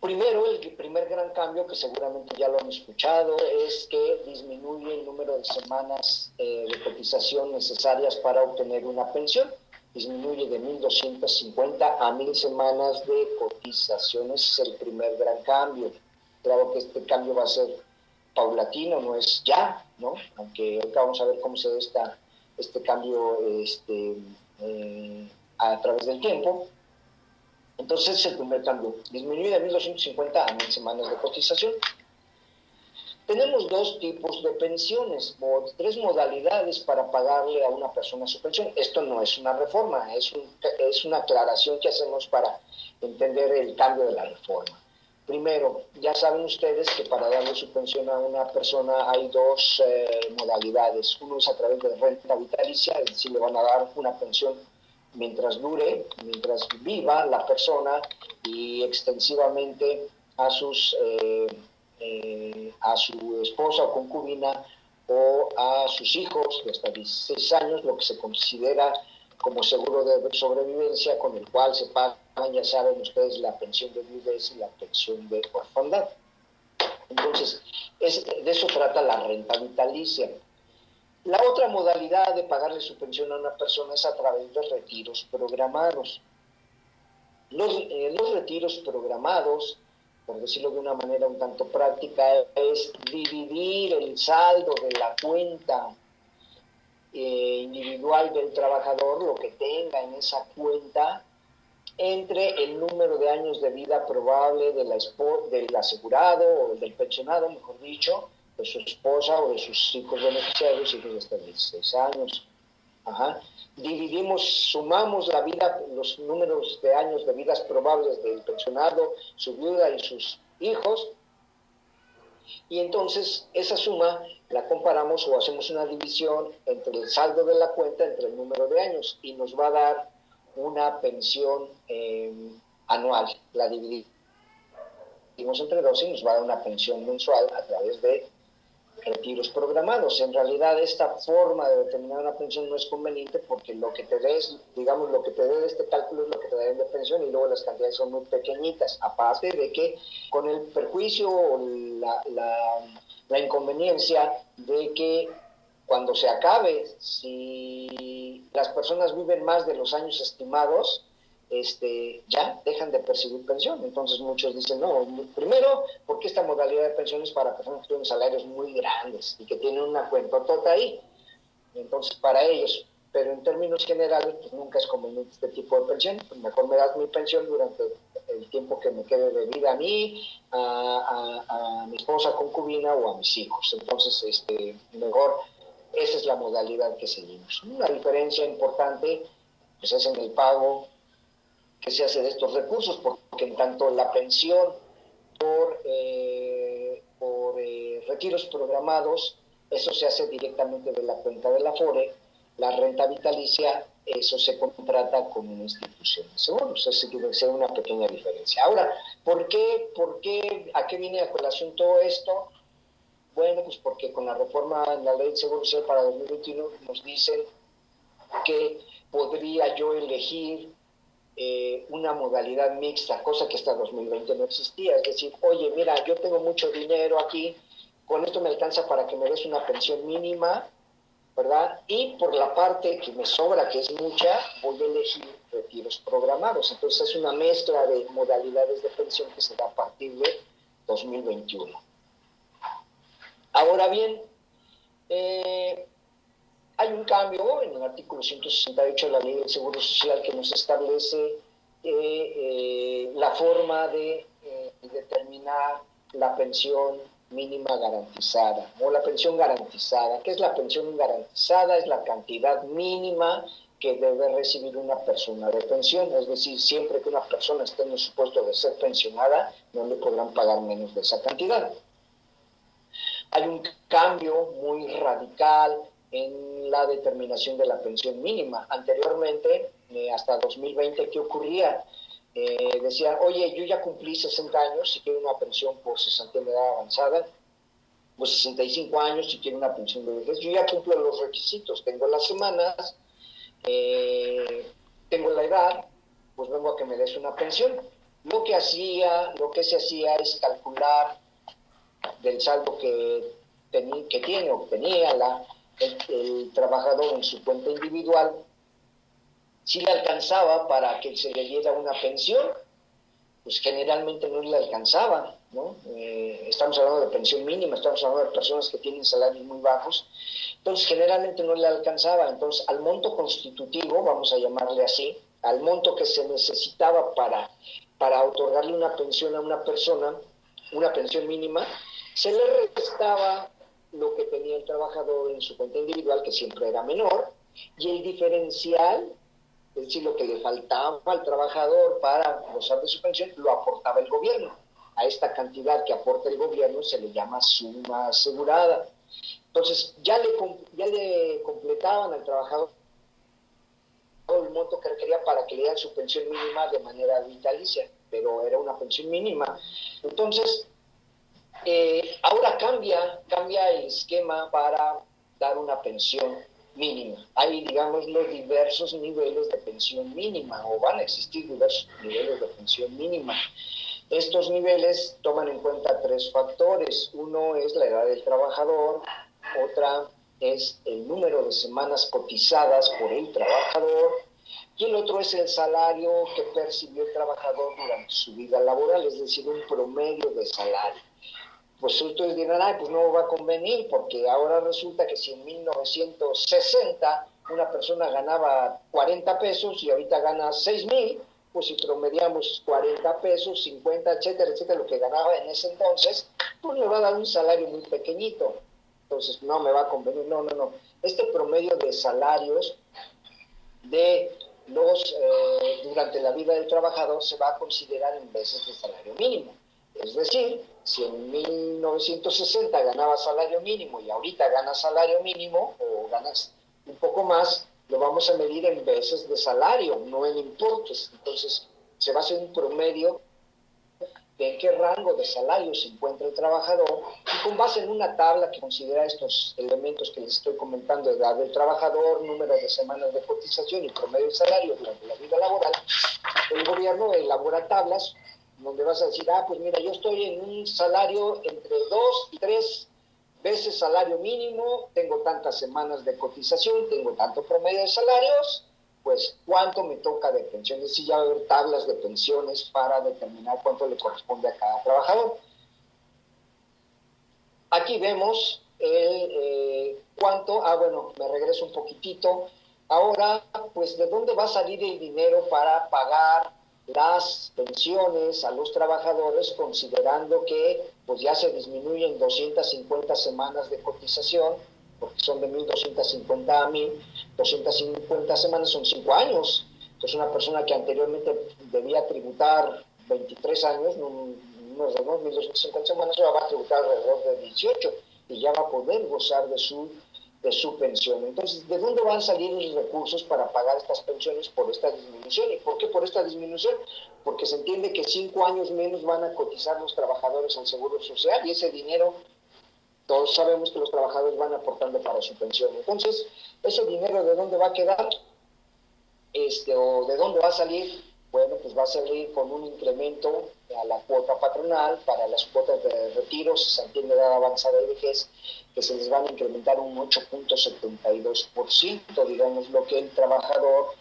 Primero, el primer gran cambio, que seguramente ya lo han escuchado, es que disminuye el número de semanas eh, de cotización necesarias para obtener una pensión. Disminuye de 1.250 a 1.000 semanas de cotización. Ese es el primer gran cambio. Claro que este cambio va a ser paulatino, no es ya, ¿no? Aunque ahorita vamos a ver cómo se ve esta este cambio este, eh, a través del tiempo. Entonces, el primer cambio, disminuye de 1.250 a 1.000 semanas de cotización. Tenemos dos tipos de pensiones, o tres modalidades para pagarle a una persona su pensión. Esto no es una reforma, es, es una aclaración que hacemos para entender el cambio de la reforma. Primero, ya saben ustedes que para darle su pensión a una persona hay dos eh, modalidades. Uno es a través de renta vitalicia, es decir, le van a dar una pensión mientras dure, mientras viva la persona y extensivamente a, sus, eh, eh, a su esposa o concubina o a sus hijos de hasta 16 años, lo que se considera como seguro de sobrevivencia con el cual se paga ya saben ustedes, la pensión de viudez y la pensión de orfandad. Entonces, de eso trata la renta vitalicia. La otra modalidad de pagarle su pensión a una persona es a través de retiros programados. Los, eh, retiros programados, por decirlo de una manera un tanto práctica, es dividir el saldo de la cuenta eh, individual del trabajador, lo que tenga en esa cuenta, entre el número de años de vida probable de la del asegurado o del pensionado, mejor dicho, de su esposa o de sus hijos beneficiarios, hijos hasta 16 años. Dividimos, sumamos la vida, los números de años de vidas probables del pensionado, su viuda y sus hijos, y entonces esa suma la comparamos o hacemos una división entre el saldo de la cuenta, entre el número de años, y nos va a dar una pensión eh, anual. La dividimos entre dos y nos va a dar una pensión mensual a través de retiros programados. En realidad esta forma de determinar una pensión no es conveniente porque lo que te des, digamos, lo que te dé este cálculo es lo que te den de pensión y luego las cantidades son muy pequeñitas. Aparte de que con el perjuicio o la, la, la inconveniencia de que cuando se acabe, si las personas viven más de los años estimados, este, ya dejan de percibir pensión. Entonces muchos dicen, no, primero, porque esta modalidad de pensión es para personas que tienen salarios muy grandes y que tienen una cuenta total ahí. Entonces, para ellos, pero en términos generales, pues nunca es conveniente este tipo de pensión. Pues mejor me das mi pensión durante el tiempo que me quede de vida a mí, a, a, mi esposa concubina o a mis hijos. Entonces, este, mejor, esa es la modalidad que seguimos. Una diferencia importante pues es en el pago que se hace de estos recursos, porque en tanto la pensión por, eh, por eh, retiros programados, eso se hace directamente de la cuenta de la FORE, la renta vitalicia, eso se contrata con una institución de seguros, debe ser una pequeña diferencia. Ahora, ¿por qué, por qué, a qué viene a colación todo esto? Bueno, pues porque con la reforma en la ley de seguro social para 2021 nos dicen que podría yo elegir eh, una modalidad mixta, cosa que hasta 2020 no existía. Es decir, oye, mira, yo tengo mucho dinero aquí, con esto me alcanza para que me des una pensión mínima, ¿verdad? Y por la parte que me sobra, que es mucha, voy a elegir retiros programados. Entonces es una mezcla de modalidades de pensión que se da a partir de 2021. Ahora bien, eh, hay un cambio en el artículo 168 de la Ley del Seguro Social que nos establece eh, eh, la forma de determinar la pensión mínima garantizada o la pensión garantizada. ¿Qué es la pensión garantizada? Es la cantidad mínima que debe recibir una persona de pensión, es decir, siempre que una persona esté en el supuesto de ser pensionada, no le podrán pagar menos de esa cantidad. Hay un cambio muy radical en la determinación de la pensión mínima. Anteriormente, eh, hasta 2020, ¿qué ocurría? Eh, decían, oye, yo ya cumplí 60 años, si quiero una pensión por 60 de edad avanzada, pues 65 años, si quiero una pensión de vejez, yo ya cumplo los requisitos, tengo las semanas, eh, tengo la edad, pues vengo a que me des una pensión. Lo que hacía, lo que se hacía es calcular del saldo que, tiene o tenía la el, trabajador en su cuenta individual, si le alcanzaba para que se le diera una pensión, pues generalmente no le alcanzaba, ¿no? Eh, estamos hablando de pensión mínima, estamos hablando de personas que tienen salarios muy bajos, entonces generalmente no le alcanzaba, entonces al monto constitutivo, vamos a llamarle así, al monto que se necesitaba para, para otorgarle una pensión a una persona, una pensión mínima, se le restaba lo que tenía el trabajador en su cuenta individual, que siempre era menor, y el diferencial, es decir, lo que le faltaba al trabajador para gozar de su pensión, lo aportaba el gobierno. A esta cantidad que aporta el gobierno se le llama suma asegurada. Entonces, ya le, ya le completaban al trabajador el monto que requería para que le dieran su pensión mínima de manera vitalicia, pero era una pensión mínima. Entonces, eh, ahora cambia, cambia el esquema para dar una pensión mínima. Hay, digamos, los diversos niveles de pensión mínima o van a existir diversos niveles de pensión mínima. Estos niveles toman en cuenta tres factores. Uno es la edad del trabajador, otra es el número de semanas cotizadas por el trabajador y el otro es el salario que percibió el trabajador durante su vida laboral, es decir, un promedio de salario. Pues ustedes dirán, ay, pues no va a convenir, porque ahora resulta que si en 1960 una persona ganaba 40 pesos y ahorita gana 6 mil, pues si promediamos 40 pesos, 50, etcétera, etcétera, lo que ganaba en ese entonces, pues me va a dar un salario muy pequeñito. Entonces no me va a convenir, no, no, no. Este promedio de salarios de los eh, durante la vida del trabajador se va a considerar en veces de salario mínimo. Es decir, si en 1960 ganaba salario mínimo y ahorita gana salario mínimo o ganas un poco más, lo vamos a medir en veces de salario, no en importes. Entonces, se va a hacer un promedio de en qué rango de salario se encuentra el trabajador y con base en una tabla que considera estos elementos que les estoy comentando, edad del trabajador, número de semanas de cotización y promedio de salario durante la vida laboral, el gobierno elabora tablas donde vas a decir, ah, pues mira, yo estoy en un salario entre dos y tres veces salario mínimo, tengo tantas semanas de cotización, tengo tanto promedio de salarios, pues cuánto me toca de pensión. Es decir, ya va a haber tablas de pensiones para determinar cuánto le corresponde a cada trabajador. Aquí vemos el, eh, cuánto, ah, bueno, me regreso un poquitito. Ahora, pues, ¿de dónde va a salir el dinero para pagar las pensiones a los trabajadores considerando que pues ya se disminuyen 250 semanas de cotización, porque son de 1.250 a 1.250 semanas son 5 años. Entonces una persona que anteriormente debía tributar 23 años, unos de 1.250 semanas, ahora va a tributar alrededor de 18 y ya va a poder gozar de su de su pensión. Entonces, ¿de dónde van a salir los recursos para pagar estas pensiones por esta disminución? ¿Y por qué por esta disminución? Porque se entiende que cinco años menos van a cotizar los trabajadores al Seguro Social y ese dinero, todos sabemos que los trabajadores van aportando para su pensión. Entonces, ¿ese dinero de dónde va a quedar? Este, ¿O de dónde va a salir? Bueno, pues va a salir con un incremento a la cuota patronal para las cuotas de retiro, se entiende edad avanzada y vejez, que se les van a incrementar un 8.72%, digamos, lo que el trabajador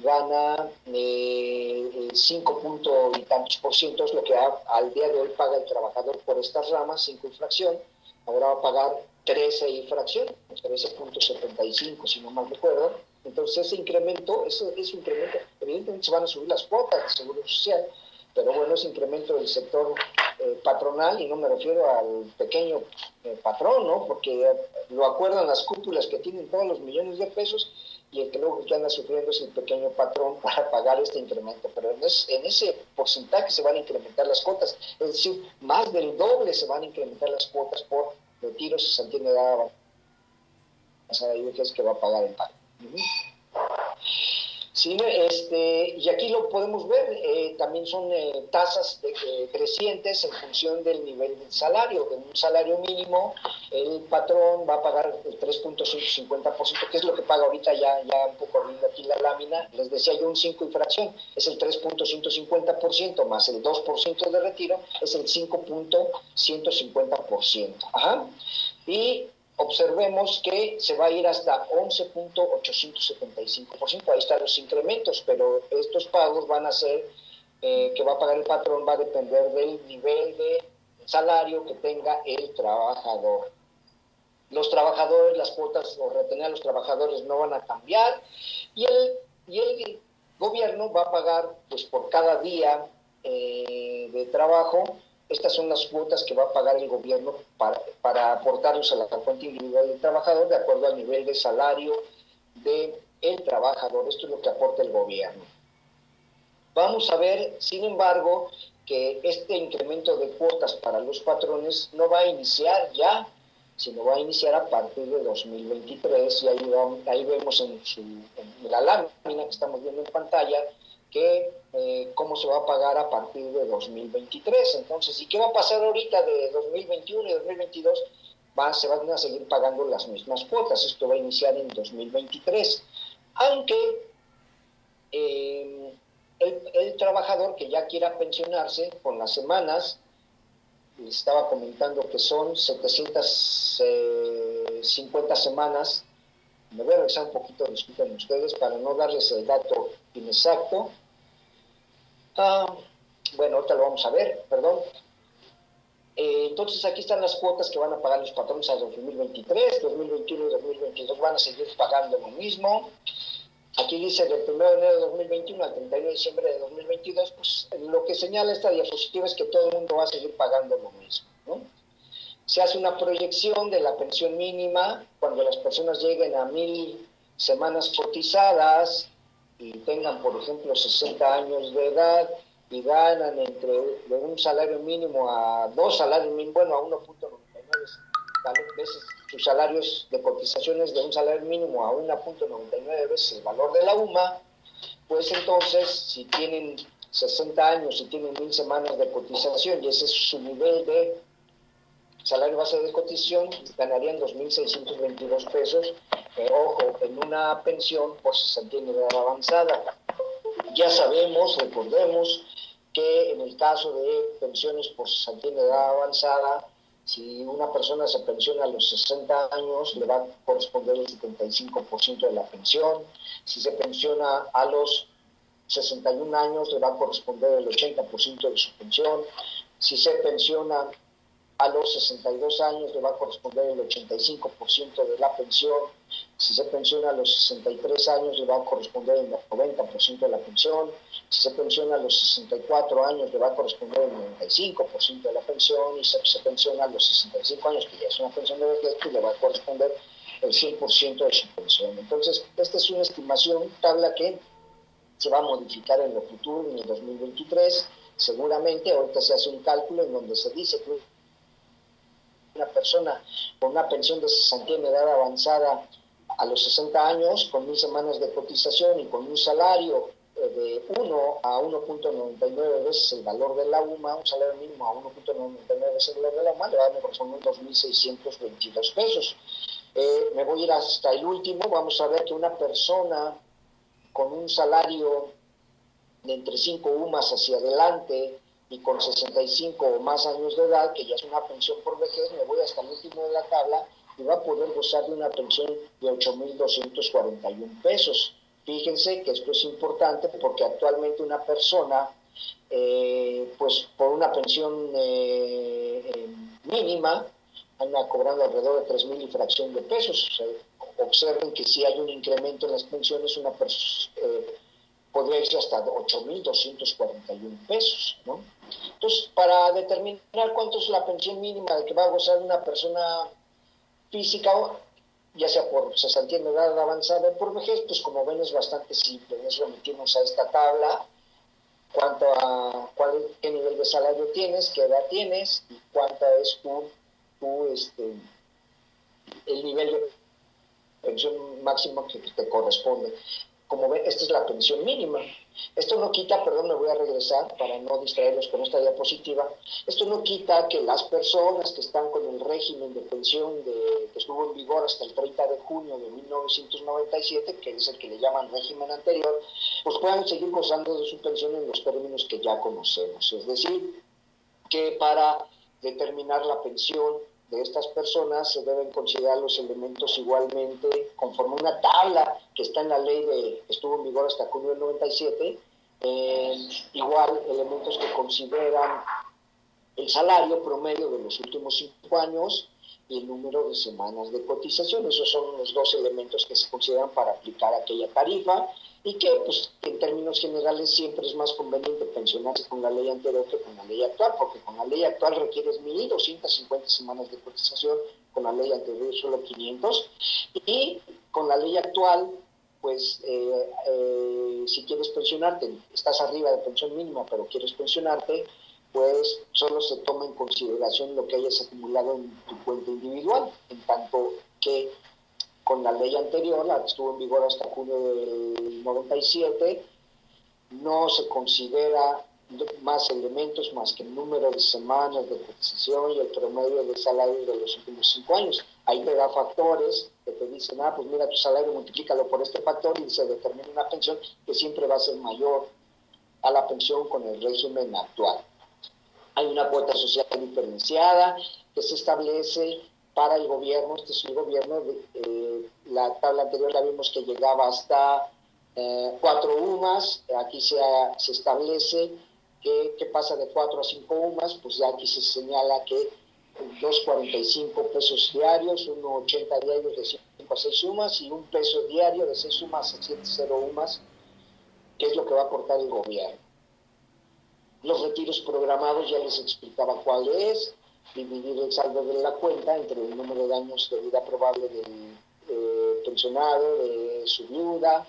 gana eh, 5 puntos y tantos por ciento, es lo que al día de hoy paga el trabajador por estas ramas, 5 infracción, ahora va a pagar 13 infracción, 13.75 si no mal recuerdo, entonces ese incremento, ese, ese incremento, evidentemente se van a subir las cuotas de seguro social, pero bueno, ese incremento del sector eh, patronal, y no me refiero al pequeño eh, patrón, ¿no? Porque lo acuerdan las cúpulas que tienen todos los millones de pesos y el que luego que anda sufriendo es el pequeño patrón <laughs> para pagar este incremento. Pero en, en ese porcentaje se van a incrementar las cuotas, es decir, más del doble se van a incrementar las cuotas por retiros, se entiende edad es que va a pagar el pago. Sí, este, y aquí lo podemos ver, eh, también son eh, tasas crecientes en función del nivel del salario. En un salario mínimo, el patrón va a pagar el 3.150%, que es lo que paga ahorita ya, ya un poco abriendo aquí la lámina. Les decía yo un 5 infracción, es el 3.150% más el 2% de retiro, es el 5.150%. Ajá. Y observemos que se va a ir hasta 11.875%. Ahí están los incrementos, pero estos pagos van a ser, eh, que va a pagar el patrón, va a depender del nivel de salario que tenga el trabajador. Los trabajadores, las cuotas o retener a los trabajadores no van a cambiar y el, y el gobierno va a pagar pues por cada día eh, de trabajo estas son las cuotas que va a pagar el gobierno para, para aportarlos a la cuenta individual del trabajador de acuerdo al nivel de salario del el trabajador. Esto es lo que aporta el gobierno. Vamos a ver, sin embargo, que este incremento de cuotas para los patrones no va a iniciar ya, sino va a iniciar a partir de 2023 y ahí, ahí vemos en, en la lámina que estamos viendo en pantalla que eh, cómo se va a pagar a partir de 2023. Entonces, ¿y qué va a pasar ahorita de 2021 y 2022? se van a seguir pagando las mismas cuotas. Esto va a iniciar en 2023. Aunque eh, el, trabajador que ya quiera pensionarse con las semanas, estaba comentando que son 750 eh, semanas, me voy a regresar un poquito, disculpen ustedes, para no darles el dato inexacto. Ah, bueno, ahorita lo vamos a ver, perdón. Eh, entonces aquí están las cuotas que van a pagar los patrones a 2023, 2021 y 2022 van a seguir pagando lo mismo. Aquí dice del 1 de enero de 2021 al 31 de diciembre de 2022, pues lo que señala esta diapositiva es que todo el mundo va a seguir pagando lo mismo. ¿no? Se hace una proyección de la pensión mínima cuando las personas lleguen a mil semanas cotizadas tengan, por ejemplo, 60 años de edad y ganan entre de un salario mínimo a dos salarios mínimos, bueno, a 1.99 veces sus salarios de cotizaciones de un salario mínimo a 1.99 veces el valor de la UMA, pues entonces si tienen 60 años y tienen mil semanas de cotización y ese es su nivel de salario base de cotización, ganarían 2.622 pesos, eh, ojo, en una pensión por 60 de avanzada. Ya sabemos, recordemos, que en el caso de pensiones por 60 de edad avanzada, si una persona se pensiona a los 60 años, le va a corresponder el 75% de la pensión. Si se pensiona a los 61 años, le va a corresponder el 80% de su pensión. Si se pensiona a los 62 años, le va a corresponder el 85% de la pensión. Si se pensiona a los 63 años, le va a corresponder el 90% de la pensión. Si se pensiona a los 64 años, le va a corresponder el 95% de la pensión. Y si se pensiona a los 65 años, que ya es una pensión de vejez, pues le va a corresponder el 100% de su pensión. Entonces, esta es una estimación, tabla que se va a modificar en lo futuro, en el 2023. Seguramente, ahorita se hace un cálculo en donde se dice que una persona con una pensión de 60 en edad avanzada a los 60 años, con mil semanas de cotización y con un salario eh, de 1 a 1.99 veces el valor de la UMA, un salario mínimo a 1.99 veces el valor de la UMA, le va a corresponder 2.622 pesos. Eh, me voy a ir hasta el último, vamos a ver que una persona con un salario de entre 5 UMAS hacia adelante y con 65 o más años de edad, que ya es una pensión por vejez, me voy hasta el último de la tabla y va a poder gozar de una pensión de 8.241 pesos. Fíjense que esto es importante porque actualmente una persona, eh, pues por una pensión eh, eh, mínima, anda cobrando alrededor de 3.000 y fracción de pesos. observen que si hay un incremento en las pensiones, una persona podría irse hasta 8.241 pesos, ¿no? Entonces, para determinar cuánto es la pensión mínima de que va a gozar una persona física, ya sea por cesantía en edad avanzada o por vejez, pues como ven es bastante simple, es remitirnos a esta tabla, cuánto a, cuál, qué nivel de salario tienes, qué edad tienes y cuánta es tu, tu este, el nivel de pensión máximo que te corresponde como ven, esta es la pensión mínima. Esto no quita, perdón, me voy a regresar para no distraerlos con esta diapositiva, esto no quita que las personas que están con el régimen de pensión de, que estuvo en vigor hasta el 30 de junio de 1997, que es el que le llaman régimen anterior, pues puedan seguir gozando de su pensión en los términos que ya conocemos. Es decir, que para determinar la pensión estas personas se deben considerar los elementos igualmente conforme una tabla que está en la ley de estuvo en vigor hasta junio del 97 eh, igual elementos que consideran el salario promedio de los últimos cinco años y el número de semanas de cotización. Esos son los dos elementos que se consideran para aplicar aquella tarifa y que pues en términos generales siempre es más conveniente pensionarse con la ley anterior que con la ley actual, porque con la ley actual requieres 1.250 semanas de cotización, con la ley anterior solo 500, y con la ley actual, pues eh, eh, si quieres pensionarte, estás arriba de pensión mínima, pero quieres pensionarte, pues solo se toma en consideración lo que hayas acumulado en tu cuenta individual, en tanto que con la ley anterior, la que estuvo en vigor hasta junio del 97, no se considera más elementos más que el número de semanas de cotización y el promedio de salario de los últimos cinco años. Ahí te da factores que te dicen, ah, pues mira tu salario, multiplícalo por este factor y se determina una pensión que siempre va a ser mayor a la pensión con el régimen actual. Hay una cuota social diferenciada que se establece para el gobierno, este es el gobierno, eh, la tabla anterior la vimos que llegaba hasta eh, cuatro UMAS, aquí se, establece que, pasa de 4 a 5 UMAS, pues ya aquí se señala que 2,45 pesos diarios, 1,80 diarios de 5 a 6 UMAS y un peso diario de 6 UMAS a 7,0 UMAS, que es lo que va a aportar el gobierno. Los retiros programados ya les explicaba cuál es, dividir el saldo de la cuenta entre el número de años de vida probable del eh, pensionado, de su viuda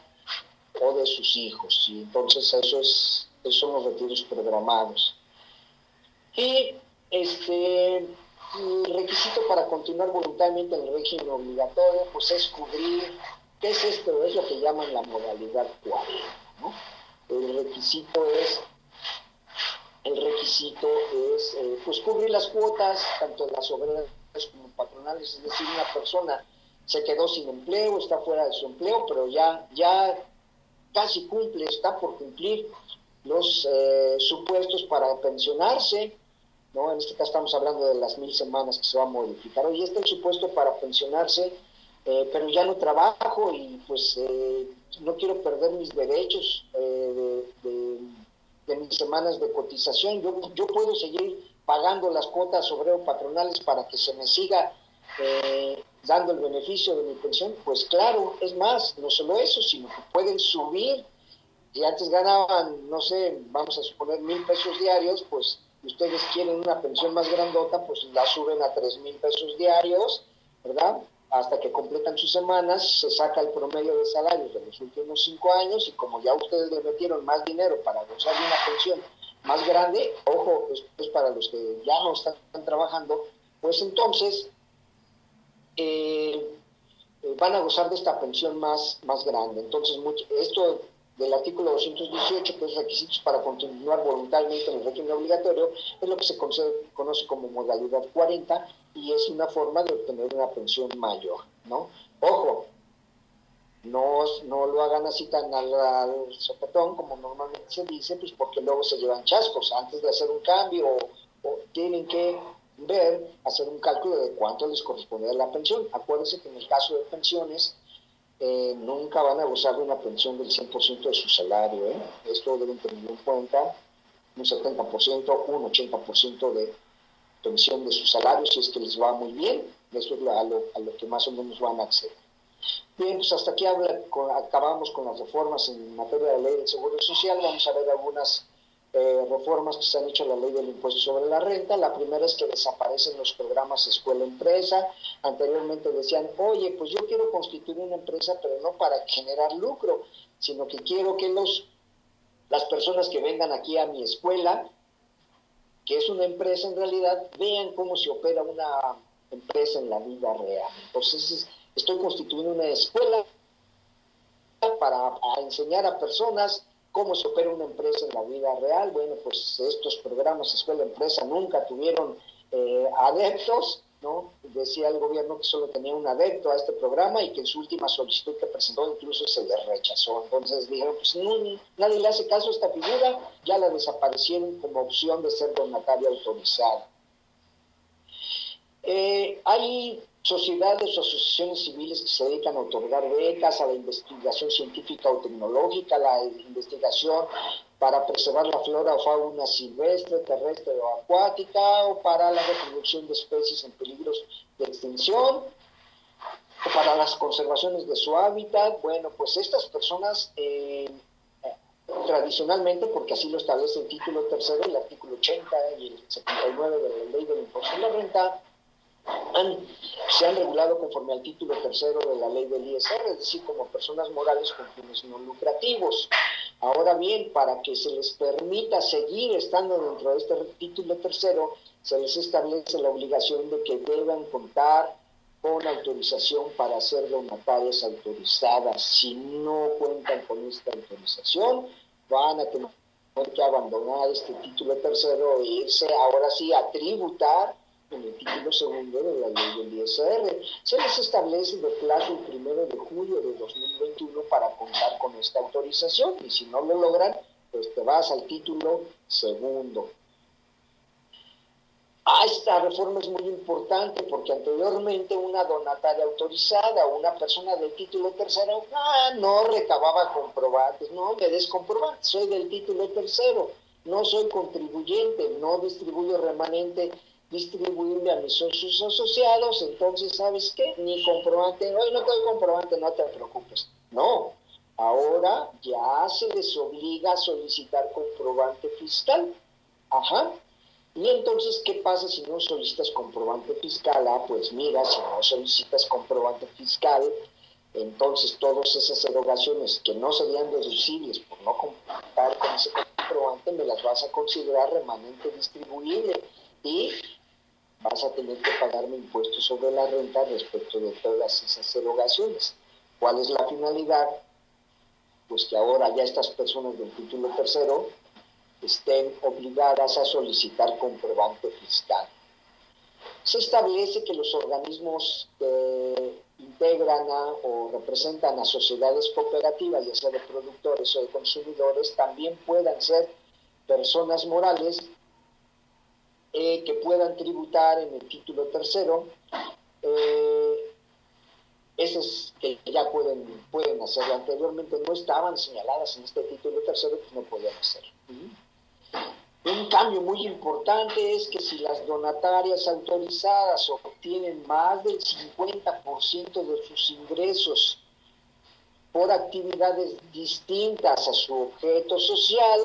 o de sus hijos. Y entonces eso es esos son los retiros programados. Y este, el requisito para continuar voluntariamente en el régimen obligatorio, pues es cubrir, ¿qué es esto? Es lo que llaman la modalidad 40. ¿no? El requisito es el requisito es eh, pues cubrir las cuotas, tanto de las obreras como patronales, es decir, una persona se quedó sin empleo, está fuera de su empleo, pero ya, ya casi cumple, está por cumplir los eh, supuestos para pensionarse, ¿no? En este caso estamos hablando de las mil semanas que se va a modificar. Oye, este es el supuesto para pensionarse, eh, pero ya no trabajo y pues eh, no quiero perder mis derechos de, mis semanas de cotización. Yo, yo puedo seguir pagando las cuotas obrero patronales para que se me siga dando el beneficio de mi pensión. Pues claro, es más, no solo eso, sino que pueden subir si antes ganaban, no sé, vamos a suponer mil pesos diarios, pues ustedes quieren una pensión más grandota, pues la suben a tres mil pesos diarios, ¿verdad? Hasta que completan sus semanas, se saca el promedio de salarios de los últimos cinco años y como ya ustedes le metieron más dinero para gozar de una pensión más grande, ojo, esto es para los que ya no están trabajando, pues entonces eh, eh, van a gozar de esta pensión más, más grande. Entonces, mucho, esto del artículo 218, que es requisitos para continuar voluntariamente en el régimen obligatorio, es lo que se conoce como modalidad 40 y es una forma de obtener una pensión mayor, ¿no? Ojo, no, no lo hagan así tan al, sopetón como normalmente se dice, pues porque luego se llevan chascos. Antes de hacer un cambio, tienen que ver, hacer un cálculo de cuánto les corresponde a la pensión. Acuérdense que en el caso de pensiones, eh, nunca van a gozar de una pensión del 100% de su salario. ¿eh? Esto deben tener en cuenta un 70%, un 80% de pensión de su salario si es que les va muy bien. Esto es a lo, a lo que más o menos van a acceder. Bien, pues hasta aquí acabamos con las reformas en materia de ley del Seguro Social. Vamos a ver algunas eh, reformas que se han hecho a la ley del impuesto sobre la renta. La primera es que desaparecen los programas escuela-empresa. Anteriormente decían, oye, pues yo quiero constituir una empresa, pero no para generar lucro, sino que quiero que los, las personas que vengan aquí a mi escuela, que es una empresa en realidad, vean cómo se opera una empresa en la vida real. Entonces, estoy constituyendo una escuela para enseñar a personas cómo se opera una empresa en la vida real. Bueno, pues estos programas escuela-empresa nunca tuvieron eh, adeptos, ¿no? Decía el gobierno que solo tenía un adepto a este programa y que en su última solicitud que presentó incluso se le rechazó. Entonces dijeron, pues nadie le hace caso a esta figura, ya la desaparecieron como opción de ser donatario autorizado. Eh, hay sociedades o asociaciones civiles que se dedican a otorgar becas a la investigación científica o tecnológica, la investigación para preservar la flora o fauna silvestre, terrestre o acuática, o para la reproducción de especies en peligros de extinción, o para las conservaciones de su hábitat. Bueno, pues estas personas eh, tradicionalmente, porque así lo establece el título tercero, el artículo 80 y el 79 de la ley del impuesto de la renta, se han regulado conforme al título tercero de la ley del ISR, es decir, como personas morales con fines no lucrativos. Ahora bien, para que se les permita seguir estando dentro de este título tercero, se les establece la obligación de que deban contar con autorización para ser donatarias autorizadas. Si no cuentan con esta autorización, van a tener que abandonar este título tercero e irse ahora sí a tributar en el título segundo de la ley del ISR. Se les establece de plazo el primero de julio de 2021 para contar con esta autorización y si no lo logran, pues te vas al título segundo. Ah, esta reforma es muy importante porque anteriormente una donataria autorizada, una persona del título tercero, ah, no recababa comprobantes, no me des soy del título tercero, no soy contribuyente, no distribuyo remanente, distribuirme a mis socios asociados, entonces, ¿sabes qué? Ni comprobante, hoy no tengo comprobante, no te preocupes. No, ahora ya se les obliga a solicitar comprobante fiscal. Ajá, y entonces, ¿qué pasa si no solicitas comprobante fiscal? Ah, pues mira, si no solicitas comprobante fiscal, entonces todas esas erogaciones que no serían deducibles por no contar con ese comprobante, me las vas a considerar remanente distribuible y vas a tener que pagarme impuestos sobre la renta respecto de todas esas erogaciones. ¿Cuál es la finalidad? Pues que ahora ya estas personas del título tercero estén obligadas a solicitar comprobante fiscal. Se establece que los organismos que integran o representan a sociedades cooperativas, ya sea de productores o de consumidores, también puedan ser personas morales eh, que puedan tributar en el título tercero. Eh, esas que ya pueden, pueden hacerlo anteriormente no estaban señaladas en este título tercero, pues no podían hacerlo. Un cambio muy importante es que si las donatarias autorizadas obtienen más del 50% de sus ingresos por actividades distintas a su objeto social,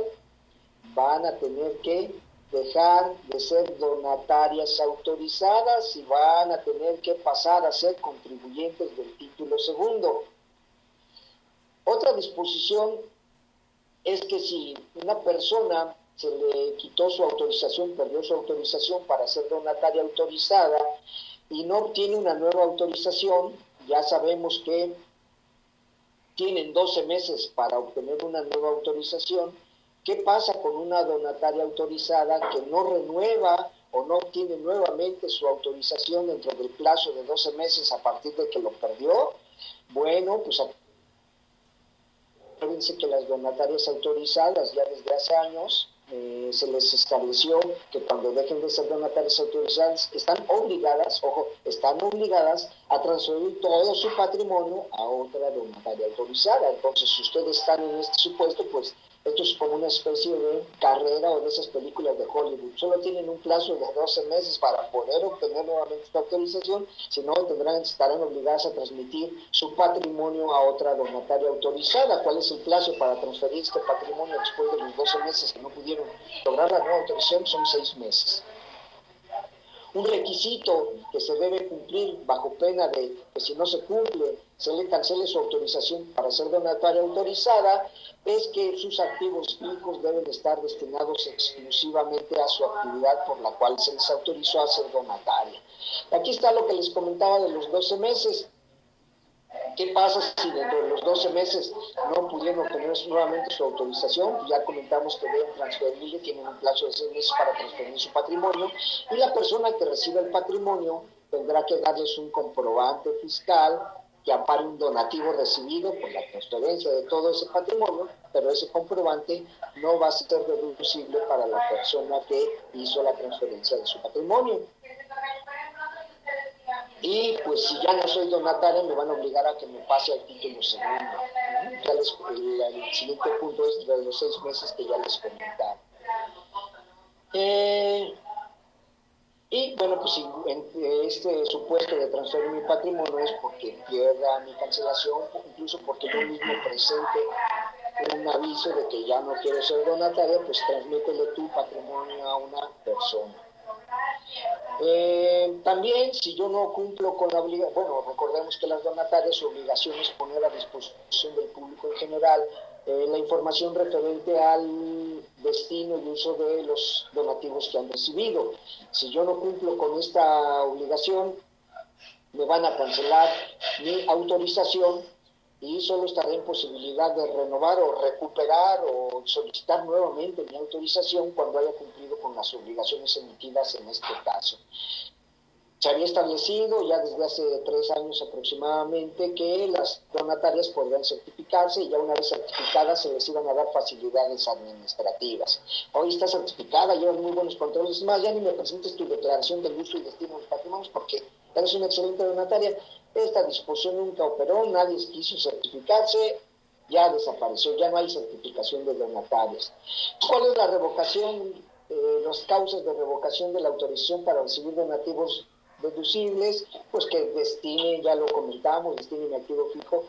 van a tener que dejar de ser donatarias autorizadas y van a tener que pasar a ser contribuyentes del título segundo. Otra disposición es que si una persona se le quitó su autorización, perdió su autorización para ser donataria autorizada y no obtiene una nueva autorización, ya sabemos que tienen 12 meses para obtener una nueva autorización. ¿Qué pasa con una donataria autorizada que no renueva o no obtiene nuevamente su autorización dentro del plazo de 12 meses a partir de que lo perdió? Bueno, pues acuérdense que las donatarias autorizadas ya desde hace años eh, se les estableció que cuando dejen de ser donatarias autorizadas están obligadas, ojo, están obligadas a transferir todo su patrimonio a otra donataria autorizada. Entonces, si ustedes están en este supuesto, pues esto es como una especie de carrera o de esas películas de Hollywood. Solo tienen un plazo de 12 meses para poder obtener nuevamente esta autorización, si no tendrán, estarán obligadas a transmitir su patrimonio a otra donataria autorizada. ¿Cuál es el plazo para transferir este patrimonio después de los 12 meses que no pudieron lograr la nueva autorización? Son 6 meses. Un requisito que se debe cumplir bajo pena de que si no se cumple se le cancele su autorización para ser donataria autorizada es que sus activos fijos deben estar destinados exclusivamente a su actividad por la cual se les autorizó a ser donataria. Aquí está lo que les comentaba de los 12 meses. ¿Qué pasa si dentro de los 12 meses no pudieron obtener nuevamente su autorización? Ya comentamos que deben transferirle, tienen un plazo de 6 meses para transferir su patrimonio y la persona que recibe el patrimonio tendrá que darles un comprobante fiscal que un donativo recibido por la transferencia de todo ese patrimonio, pero ese comprobante no va a ser deducible para la persona que hizo la transferencia de su patrimonio. Y pues si ya no soy donatario, me van a obligar a que me pase al título segundo. Ya les, el, siguiente punto es de los seis meses que ya les comentaba. Eh, y bueno, pues en este supuesto de transferir mi patrimonio es porque pierda mi cancelación, incluso porque yo mismo presente un aviso de que ya no quiero ser donatario, pues transmítele tu patrimonio a una persona. Eh, también, si yo no cumplo con la obligación, bueno, recordemos que las donatarias su obligación es poner a disposición del público en general eh, la información referente al destino y uso de los donativos que han recibido. Si yo no cumplo con esta obligación, me van a cancelar mi autorización y solo estaré en posibilidad de renovar o recuperar o solicitar nuevamente mi autorización cuando haya cumplido con las obligaciones emitidas en este caso. Se había establecido ya desde hace tres años aproximadamente que las donatarias podrían certificarse y ya una vez certificadas se les iban a dar facilidades administrativas. Hoy está certificada, llevan muy buenos controles. Es más, ya ni me presentes tu declaración del uso y destino de los patrimonios porque eres una excelente donataria. Esta disposición nunca operó, nadie quiso certificarse, ya desapareció, ya no hay certificación de donatarias. ¿Cuál es la revocación, eh, las causas de revocación de la autorización para recibir donativos deducibles, pues que destine, ya lo comentamos, destine mi activo fijo